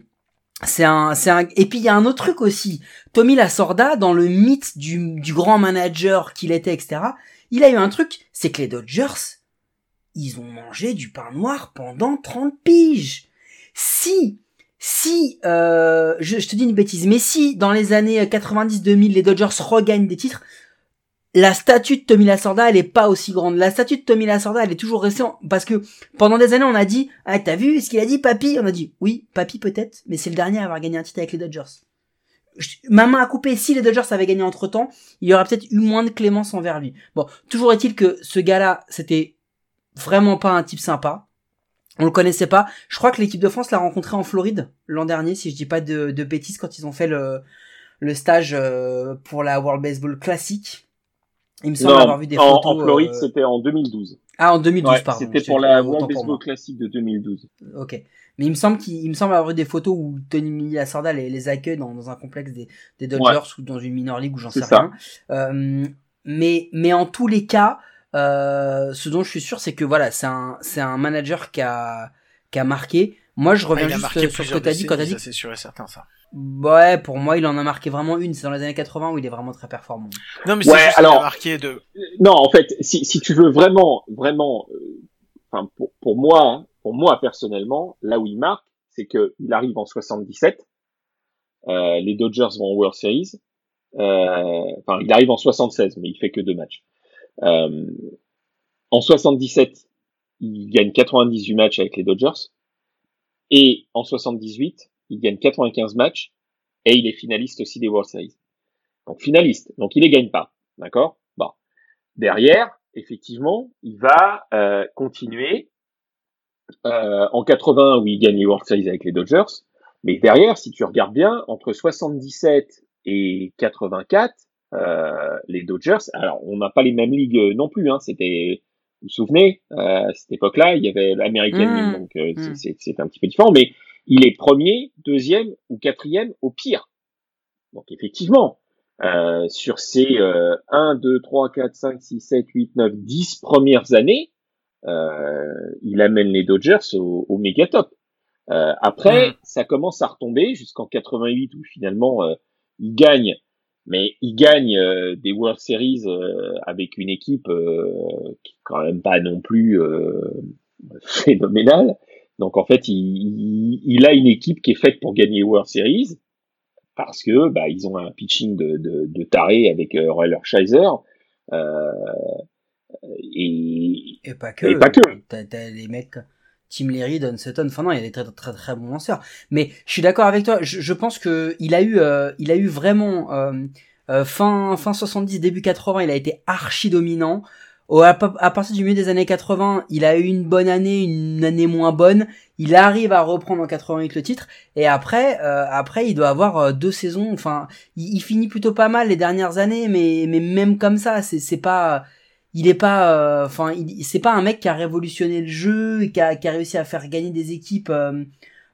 c'est un, c'est un. Et puis il y a un autre truc aussi. Tommy Lasorda, dans le mythe du, du grand manager qu'il était, etc. Il a eu un truc, c'est que les Dodgers, ils ont mangé du pain noir pendant 30 piges. Si, si, euh, je, je te dis une bêtise, mais si dans les années 90-2000 les Dodgers regagnent des titres, la statue de Tommy Lasorda, elle est pas aussi grande. La statue de Tommy Lasorda, elle est toujours restée parce que pendant des années, on a dit, ah, t'as vu ce qu'il a dit, papy? On a dit, oui, papy peut-être, mais c'est le dernier à avoir gagné un titre avec les Dodgers. Ma main a coupé. Si les Dodgers avaient gagné entre temps, il y aurait peut-être eu moins de clémence envers lui. Bon, toujours est-il que ce gars-là, c'était vraiment pas un type sympa. On le connaissait pas. Je crois que l'équipe de France l'a rencontré en Floride l'an dernier, si je dis pas de, de bêtises, quand ils ont fait le, le stage euh, pour la World Baseball Classic. Il me semble Non, avoir vu des en, photos. en Floride, euh, c'était en 2012. Ah, en 2012, Ouais, pardon. c'était pour la World Baseball. Classic de 2012. Ok. Mais il me semble qu'il il me semble avoir vu des photos où Tony Lasorda les, les accueille dans, dans un complexe des, des Dodgers ou dans une minor league ou j'en sais C'est ça. rien. Euh, mais mais en tous les cas, euh, ce dont je suis sûr, c'est que voilà, c'est un c'est un manager qui a qui a marqué. Moi, je Ah, reviens juste sur ce que t'as dit quand t'as dit. ça, c'est sûr et certain, ça. Ouais, pour moi, il en a marqué vraiment une. C'est dans les années 80 où il est vraiment très performant. Non, mais Ouais, c'est juste qu'il a alors- marqué de, Non, en fait, si, si tu veux vraiment, vraiment, euh, enfin pour, pour moi, pour moi personnellement, là où il marque, c'est que il arrive en 77, euh, les Dodgers vont en World Series, euh, enfin il arrive en 76, mais il fait que deux matchs. Euh, en 77, il gagne 98 matchs avec les Dodgers, et en 78, il gagne 95 matchs, et il est finaliste aussi des World Series. Donc finaliste, donc il les gagne pas, d'accord? Bon. Derrière, effectivement, il va euh, continuer euh, en 80 où il gagne les World Series avec les Dodgers. Mais derrière, si tu regardes bien, entre 77 et 84, euh, les Dodgers, alors on n'a pas les mêmes ligues non plus. Hein, C'était, vous vous souvenez, euh, à cette époque-là, il y avait l'American Mm. League, donc euh, Mm. c'est- c'est c'est un petit peu différent. Mais il est premier, deuxième ou quatrième au pire. Donc effectivement, euh, sur ces euh, 1, 2, 3, 4, 5, 6, 7, 8, 9, 10 premières années, euh, il amène les Dodgers au, au méga top. Euh, après, Mm. ça commence à retomber jusqu'en 88 où finalement euh, il gagne, mais il gagne euh, des World Series euh, avec une équipe euh, qui est quand même pas non plus euh, phénoménale. Donc en fait, il, il, il a une équipe qui est faite pour gagner World Series parce que bah, ils ont un pitching de, de, de taré avec euh, Royler Scheiser. Euh, et Et pas que. Et pas que. T'as, t'as les mecs, Tim Leary, Don Sutton, enfin non, il y a des très très très bons lanceurs. Mais je suis d'accord avec toi, je, je pense que il a eu, euh, il a eu vraiment, euh, euh, fin, fin 70, début 80, il a été archi dominant. Au- à, pa- à partir du milieu des années 80, il a eu une bonne année, une année moins bonne. Il arrive à reprendre en 88 le titre. Et après, euh, après, il doit avoir euh, deux saisons. Enfin, il, il finit plutôt pas mal les dernières années, mais mais même comme ça, c'est c'est pas, il est pas, euh, enfin, c'est pas un mec qui a révolutionné le jeu, et qui a qui a réussi à faire gagner des équipes. Euh,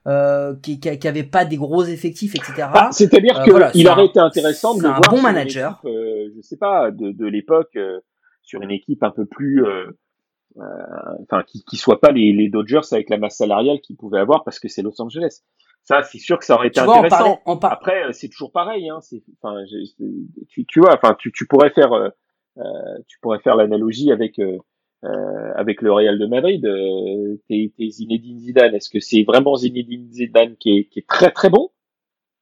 euh, qui, qui, qui avaient pas des gros effectifs, etc. Bah, C'est-à-dire Euh, que voilà, il c'est aurait un- été intéressant de c'est le un voir bon manager. équipe, euh, je sais pas, de, de l'époque, euh, sur une équipe un peu plus, euh, euh, enfin, qui, qui soit pas les, les Dodgers avec la masse salariale qu'ils pouvaient avoir parce que c'est Los Angeles. Ça, c'est sûr que ça aurait été on intéressant. parlait, on par- Après, euh, c'est toujours pareil. Hein, enfin, tu, tu vois, enfin, tu, tu pourrais faire, euh, tu pourrais faire l'analogie avec euh, avec le Real de Madrid. Euh, t'es, Zinedine Zidane. Est-ce que c'est vraiment Zinedine Zidane qui est, qui est très très bon,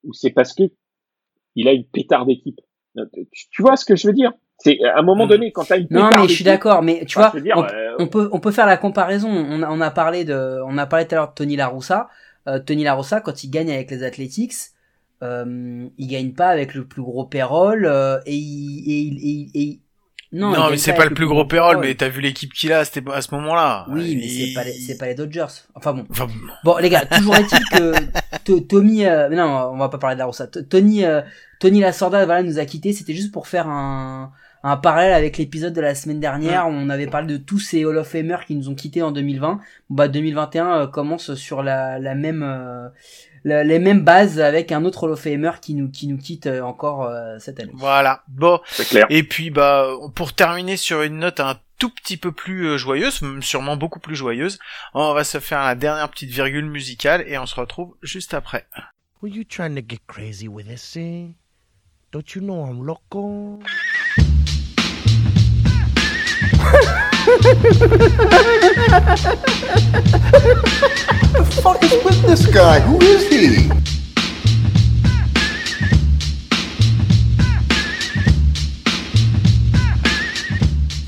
ou c'est parce que il a une pétard d'équipe? Tu, tu vois ce que je veux dire? C'est à un moment Mm. donné quand t'as une Non, mais je suis d'accord, mais tu enfin, vois, dire, on, euh, on peut on peut faire la comparaison. On a, on a parlé de on a parlé tout à l'heure de Tony La Russa. Euh, Tony La Russa, quand il gagne avec les Athletics, euh, il gagne pas avec le plus gros payroll euh, et il et, il- et, il- et il- non, mais c'est pas le plus gros payroll, mais t'as vu l'équipe qu'il a, c'était à ce moment-là. oui, mais c'est pas les, c'est pas les Dodgers. Enfin bon. Enfin, Bon, les gars, toujours est-il que To- Tommy, euh, mais non, on va pas parler de la Rossa. T- Tony, euh, Tony Lasorda, voilà, nous a quittés. C'était juste pour faire un, un parallèle avec l'épisode de la semaine dernière où on avait parlé de tous ces Hall of Famers qui nous ont quittés en 2020. Bah, 2021 euh, commence sur la, la même, euh, la- les mêmes bases avec un autre Hall of Famer qui nous, qui nous quitte euh, encore euh, cette année. voilà. Bon. c'est clair. Et puis, bah, pour terminer sur une note un tout petit peu plus joyeuse, sûrement beaucoup plus joyeuse, on va se faire la dernière petite virgule musicale et on se retrouve juste après. Were you trying to get crazy with this thing? Don't you know I'm loco? fuck is with this guy? Who is he?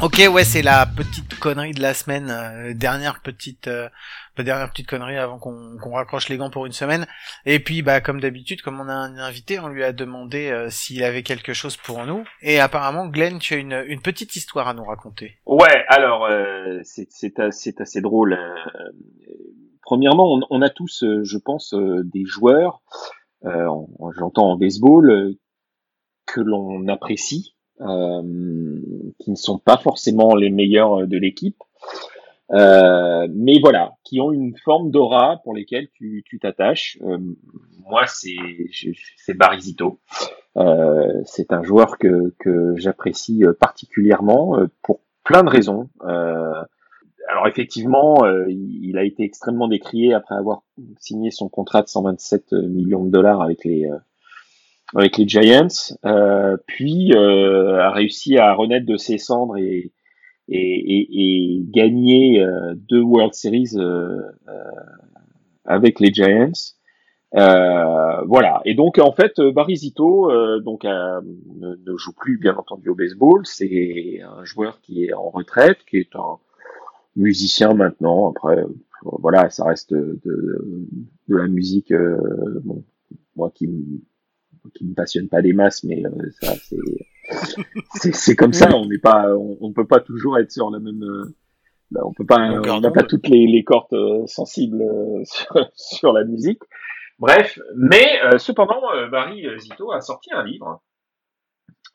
Ok, ouais, c'est la petite connerie de la semaine, euh, dernière petite, euh, dernière petite connerie avant qu'on raccroche les gants pour une semaine. Et puis, bah, comme d'habitude, comme on a un invité, on lui a demandé euh, s'il avait quelque chose pour nous. Et apparemment, Glenn, tu as une, une petite histoire à nous raconter. Ouais, alors euh, c'est c'est a- c'est assez drôle. euh, premièrement, on, on a tous, euh, je pense, euh, des joueurs, en- en- j'entends en baseball, que l'on apprécie, euh, qui ne sont pas forcément les meilleurs de l'équipe, euh, mais voilà, qui ont une forme d'aura pour lesquelles tu t'attaches. Euh, moi, c'est Barizito. Euh, c'est un joueur que, que j'apprécie euh, particulièrement euh, pour plein de raisons. Alors effectivement, il a été extrêmement décrié après avoir signé son contrat de 127 millions de dollars avec les avec les Giants, puis a réussi à renaître de ses cendres et et, et, et gagner euh, deux World Series euh, euh, avec les Giants. Euh, voilà. Et donc en fait, Barizito euh, donc ne, ne joue plus bien entendu au baseball. C'est un joueur qui est en retraite, qui est un musicien maintenant. Après, voilà, ça reste de, de, la musique. euh, bon, moi qui me qui me passionne pas des masses, mais ça c'est c'est comme ça. On n'est pas, on, on peut pas toujours être sur la même. euh, là, on peut pas, on n'a pas toutes les, les cordes euh, sensibles euh, sur, sur la musique. Bref, mais euh, cependant, euh, Barry Zito a sorti un livre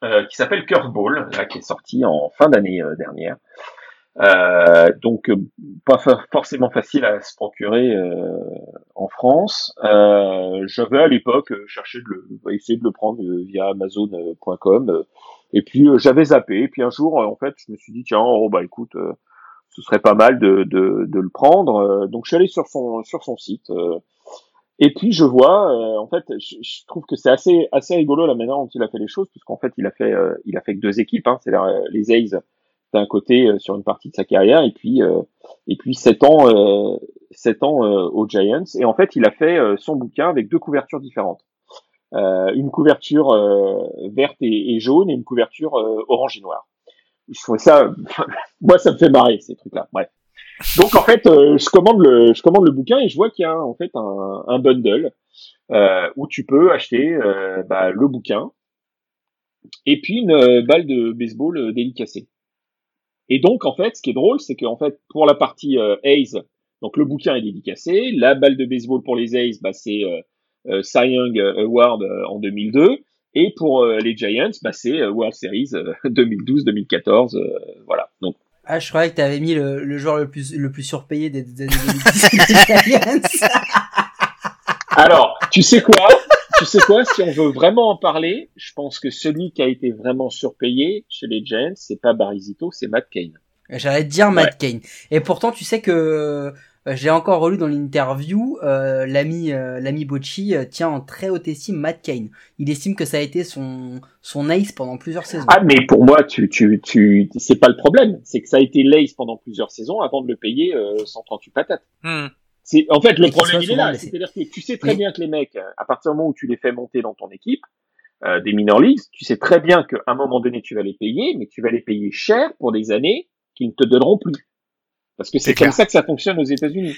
euh, qui s'appelle Curveball, là, qui est sorti en fin d'année euh, dernière. Euh, donc euh, pas forcément facile à se procurer euh, en France. Euh, J'avais à l'époque euh, cherché de le, essayé de le prendre via Amazon.com et puis j'avais zappé. Et puis un jour, en fait, je me suis dit tiens, oh bah écoute, ce serait pas mal de, de, de le prendre. Donc je suis allé sur son sur son site. et puis je vois, en fait, je, je trouve que c'est assez assez rigolo la manière dont il a fait les choses, puisqu'en fait il a fait il a fait que deux équipes, hein, euh, les A's d'un côté euh, sur une partie de sa carrière, et puis euh, et puis sept ans euh, sept ans aux Giants. Et en fait il a fait son bouquin avec deux couvertures différentes, une couverture verte et, jaune et une couverture orange et noire. Je trouvais ça, moi ça me fait marrer ces trucs-là. Bref. Donc en fait, euh, je commande le, je commande le bouquin et je vois qu'il y a en fait un, un bundle euh, où tu peux acheter euh, bah, le bouquin et puis une balle de baseball délicacée. Et donc, en fait, ce qui est drôle, c'est qu'en fait, pour la partie euh, A's, donc le bouquin est dédicacé. La balle de baseball pour les A's, bah, c'est euh, euh, Cy Young Award euh, en 2002. Et pour euh, les Giants, bah, c'est euh, World Series euh, 2012-2014. euh, voilà. Donc, Ah, je croyais que t'avais mis le, le joueur le plus, le plus surpayé des, des années 2010 des Giants. alors, tu sais quoi? Tu sais quoi Si on veut vraiment en parler, je pense que celui qui a été vraiment surpayé chez les Giants, c'est pas Barizito, c'est Matt Cain. J'allais te dire Matt Kane. Et pourtant, tu sais que euh, j'ai encore relu dans l'interview, euh, l'ami euh, l'ami Bocci euh, tient en très haute estime Matt Kane. Il estime que ça a été son son ace pendant plusieurs saisons. Ah, mais pour moi, tu, tu, tu, c'est pas le problème. C'est que ça a été l'ace pendant plusieurs saisons avant de le payer euh, 138 patates. Hmm. C'est, en fait, le problème, il est là. C'est-à-dire que tu sais très Oui. bien que les mecs, euh, à partir du moment où tu les fais monter dans ton équipe, euh, des minor leagues, tu sais très bien qu'à un moment donné, tu vas les payer, mais tu vas les payer cher pour des années qui ne te donneront plus. Parce que c'est comme clair. ça que ça fonctionne aux États-Unis.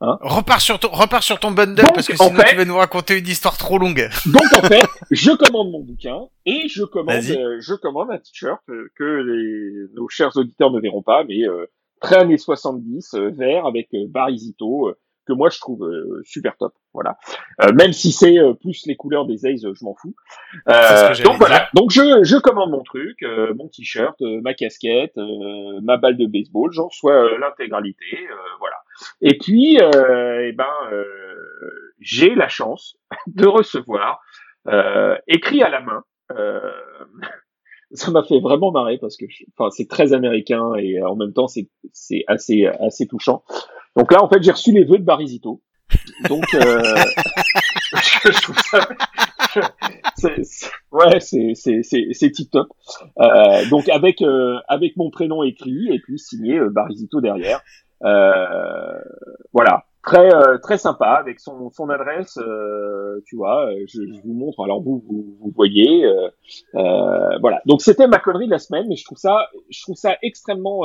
Repars sur ton, repars sur ton bundle Donc, parce que en sinon fait- tu vas nous raconter une histoire trop longue. Donc en fait, je commande mon bouquin et je commande, euh, je commande un t-shirt euh, que les, nos chers auditeurs ne verront pas, mais euh, très années 70, euh, vert avec euh, Barizito, euh, que moi je trouve euh, super top. Voilà. Euh, même si c'est euh, plus les couleurs des A's, euh, je m'en fous. Euh, donc voilà. dire. Donc je, je commande mon truc, euh, mon t-shirt, euh, ma casquette, euh, ma balle de baseball, j'en reçois l'intégralité, euh, voilà. Et puis, euh, eh ben, euh, j'ai la chance de recevoir euh, écrit à la main. Euh, ça m'a fait vraiment marrer parce que, enfin, c'est très américain et en même temps c'est c'est assez assez touchant. Donc là, en fait, j'ai reçu les vœux de Barizito. Donc, euh, je, trouve ça, c'est- c'est- ouais, c'est c'est c'est c'est tip top. Euh, donc avec euh, avec mon prénom écrit et puis signé euh, Barizito derrière. Euh, voilà, très euh, très sympa avec son son adresse. euh, tu vois, je, je vous montre. Alors vous vous, vous voyez. euh, euh, voilà. Donc c'était ma connerie de la semaine, mais je trouve ça je trouve ça extrêmement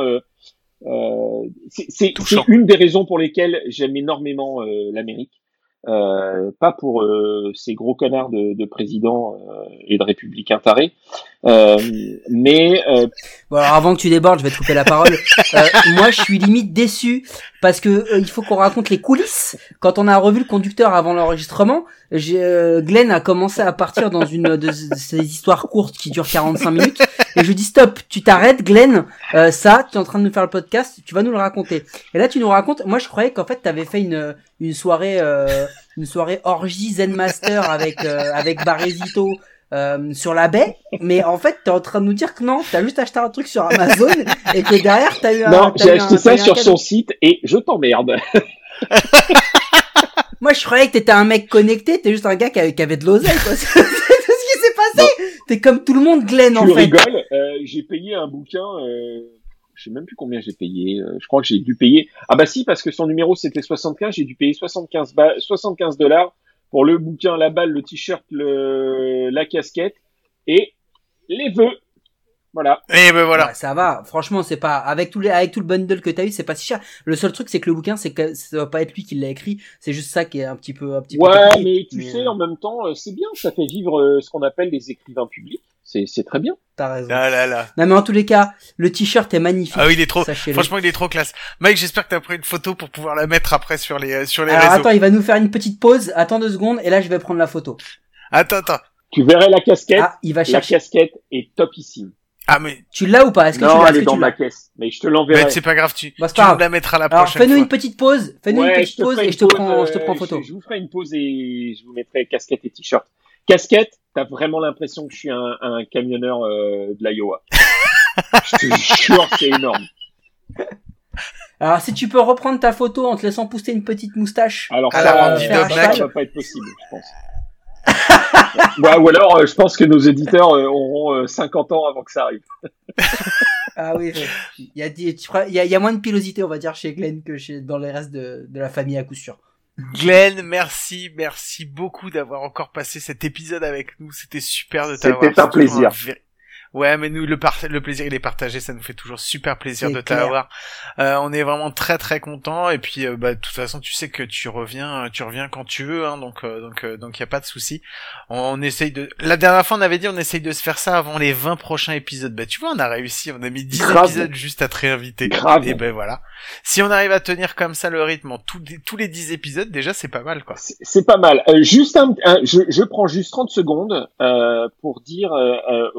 euh, c'est une des raisons pour lesquelles j'aime énormément euh, l'Amérique. Euh, pas pour euh, ces gros connards de, de présidents euh, et de républicains tarés, euh, mais euh, Bon, alors avant que tu débordes, je vais te couper la parole. Euh, moi, je suis limite déçu parce que euh, il faut qu'on raconte les coulisses. Quand on a revu le conducteur avant l'enregistrement, euh, Glenn a commencé à partir dans une de, ces histoires courtes qui durent 45 minutes et je lui dis stop, tu t'arrêtes, Glenn. Ça, tu es en train de nous faire le podcast, tu vas nous le raconter. Et là, tu nous racontes. Moi, je croyais qu'en fait, t'avais fait une une soirée une soirée orgie Zen Master avec euh, avec Barezito euh, sur la baie, mais en fait, t'es en train de nous dire que non, t'as juste acheté un truc sur Amazon et que derrière, t'as eu un. non, j'ai acheté un- ça sur son site et je t'emmerde. Moi, je croyais que t'étais un mec connecté, t'es juste un gars qui avait, qui avait de l'oseille, quoi. C'est ce qui s'est passé. T'es comme tout le monde, Glenn, en tu fait. rigoles. euh, j'ai payé un bouquin. Euh, je sais même plus combien j'ai payé. euh, je crois que j'ai dû payer. Ah bah si, parce que son numéro c'était 75. J'ai dû payer 75 ba- 75 dollars pour le bouquin, la balle, le t-shirt, la casquette et les vœux. Voilà. Et ben voilà. Ouais, ça va. Franchement, c'est pas avec tous les avec tout le bundle que t'as eu, c'est pas si cher. Le seul truc, c'est que le bouquin, c'est que ça doit pas être lui qui l'a écrit. C'est juste ça qui est un petit peu un petit peu. Ouais, mais tu Mais, sais, euh, en même temps, euh, c'est bien. Ça fait vivre euh, ce qu'on appelle les écrivains publics. C'est c'est très bien. T'as raison. Là là là. Non, mais en tous les cas, le t-shirt est magnifique. Ah oui, il est trop. Franchement, il est trop classe. Mike, j'espère que t'as pris une photo pour pouvoir la mettre après sur les euh, sur les Alors réseaux. attends, il va nous faire une petite pause. Attends deux secondes et là, je vais prendre la photo. Attends, attends. Tu verrais la casquette. Ah, il va la chercher. casquette est topissime. Ah mais, Tu l'as ou pas? Est-ce que tu Non, l'as? elle est que dans tu ma l'as? caisse. Mais je te l'enverrai. mais c'est pas grave, tu, Bah, tu grave. la mettras la Alors prochaine fais-nous une petite pause. Fais-nous une petite pause et je te prends, je te euh, prends photo. Je, je vous ferai une pause et je vous mettrai casquette et t-shirt. Casquette, t'as vraiment l'impression que je suis un, un camionneur euh, de l'Iowa. je te jure, c'est énorme. Alors si tu peux reprendre ta photo en te laissant pousser une petite moustache. Alors Alors, ça, euh, black. ça va pas être possible, je pense. ouais, ou alors, euh, je pense que nos éditeurs euh, auront euh, 50 ans avant que ça arrive. Ah oui, ouais. il y a des- tu feras- il y a, il y a moins de pilosité on va dire chez Glenn que chez dans les restes de, de la famille à coup sûr. Glenn, merci, merci beaucoup d'avoir encore passé cet épisode avec nous. C'était super de t'avoir. C'était un plaisir. Ouais, mais nous, le, par- le plaisir, il est partagé. Ça nous fait toujours super plaisir de t'avoir. Euh, on est vraiment très très content. Et puis, euh, bah, de toute façon, tu sais que tu reviens, tu reviens quand tu veux. Hein, donc, euh, donc, euh, donc, y a pas de souci. On, on essaye de. La dernière fois, on avait dit, on essaye de se faire ça avant les 20 prochains épisodes. Bah, tu vois, on a réussi. On a mis 10 Grave. épisodes juste à te réinviter. Grave. Et ben voilà. Si on arrive à tenir comme ça le rythme en tous les- tous les 10 épisodes, déjà, c'est pas mal, quoi. C'est pas mal. Euh, juste un, un- je, je prends juste 30 secondes euh, pour dire euh, euh,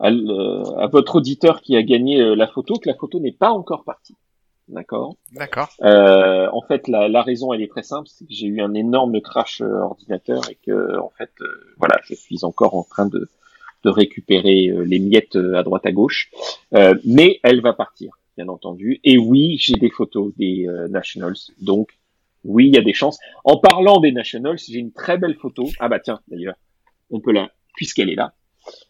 à, l- à votre auditeur qui a gagné euh, la photo que la photo n'est pas encore partie. D'accord? D'accord. Euh, en fait, la, la raison elle est très simple, c'est que j'ai eu un énorme crash euh, ordinateur et que en fait, euh, voilà, je suis encore en train de, de récupérer euh, les miettes euh, à droite à gauche, Euh, mais elle va partir, bien entendu. Et oui, j'ai des photos des euh, Nationals, donc oui, il y a des chances. En parlant des Nationals, j'ai une très belle photo. Ah bah tiens, d'ailleurs, on peut la, puisqu'elle est là,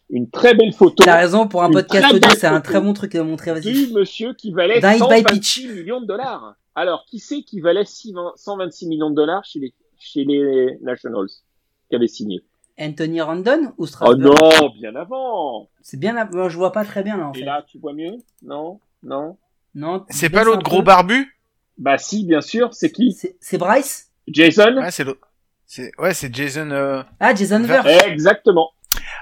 une très belle photo T'as raison, pour un podcast audio, c'est un très bon truc à montrer, vas-y. du monsieur qui valait D'un hit by 126 pitch. millions de dollars. Alors, qui c'est qui valait 6 20 126 millions de dollars chez les, chez les Nationals qui avait signé? Anthony Randon ou Oh Strasburg non, bien avant C'est bien là, moi, je vois pas très bien là en Et fait. là, tu vois mieux? Non? Non? Non. C'est pas l'autre gros barbu? Bah si, bien sûr, c'est qui? C'est Bryce? Jason? Ouais, c'est l'autre. C'est ouais, c'est Jason. euh, Ah, Jason Ver- Verge. Exactement.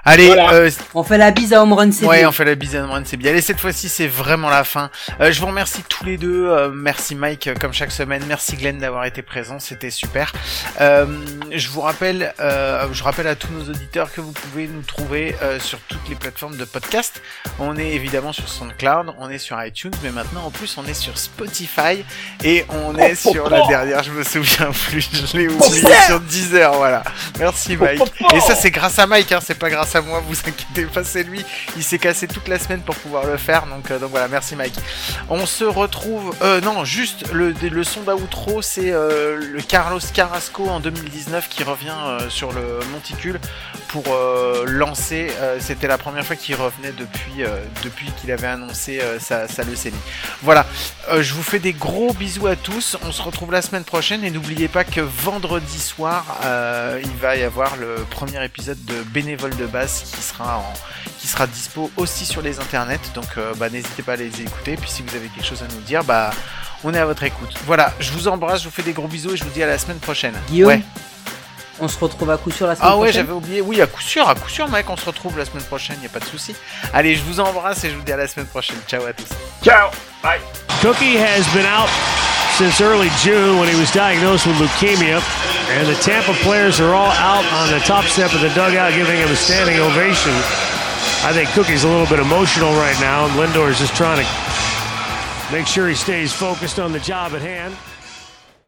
Allez, Voilà. euh, On fait la bise à Home Run CB. Ouais, on fait la bise à Run, c'est bien. Allez, cette fois-ci, c'est vraiment la fin. Euh, je vous remercie tous les deux. Euh, merci Mike, comme chaque semaine. Merci Glenn d'avoir été présent, c'était super. Euh, je vous rappelle, euh, je rappelle à tous nos auditeurs que vous pouvez nous trouver euh, sur toutes les plateformes de podcast. On est évidemment sur SoundCloud, on est sur iTunes, mais maintenant en plus on est sur Spotify et on est Oh, sur oh, la oh. dernière. Je me souviens plus, je l'ai oublié sur Deezer. Voilà. Merci Mike. Et ça c'est grâce à Mike, hein, c'est pas grâce à moi. Vous inquiétez pas, c'est lui. Il s'est cassé toute la semaine pour pouvoir le faire. Donc, euh, donc voilà, merci Mike. On se retrouve. Euh, non, juste le, le son d'outro, c'est euh, le Carlos Carrasco en 2019 qui revient euh, sur le monticule pour lancer. C'était la première fois qu'il revenait depuis, depuis qu'il avait annoncé sa, sa. Voilà. Je vous fais des gros bisous à tous. On se retrouve la semaine prochaine et n'oubliez pas que vendredi soir, il va y avoir le premier épisode de Bénévole de base qui sera en, qui sera dispo aussi sur les internets. Donc euh, bah, n'hésitez pas à les écouter. Puis si vous avez quelque chose à nous dire, bah on est à votre écoute. Voilà, je vous embrasse, je vous fais des gros bisous et je vous dis à la semaine prochaine. Guillaume, Ouais. on se retrouve à coup sûr la semaine Ah ouais, prochaine. j'avais oublié. Oui, à coup sûr, à coup sûr, mec, on se retrouve la semaine prochaine, y a pas de souci. Allez, je vous embrasse et je vous dis à la semaine prochaine. Ciao à tous. Ciao Bye Cookie has been out since early June when he was diagnosed with leukemia, and the Tampa players are all out on the top step of the dugout giving him a standing ovation. I think Cookie's a little bit emotional right now, and Lindor is just trying to make sure he stays focused on the job at hand.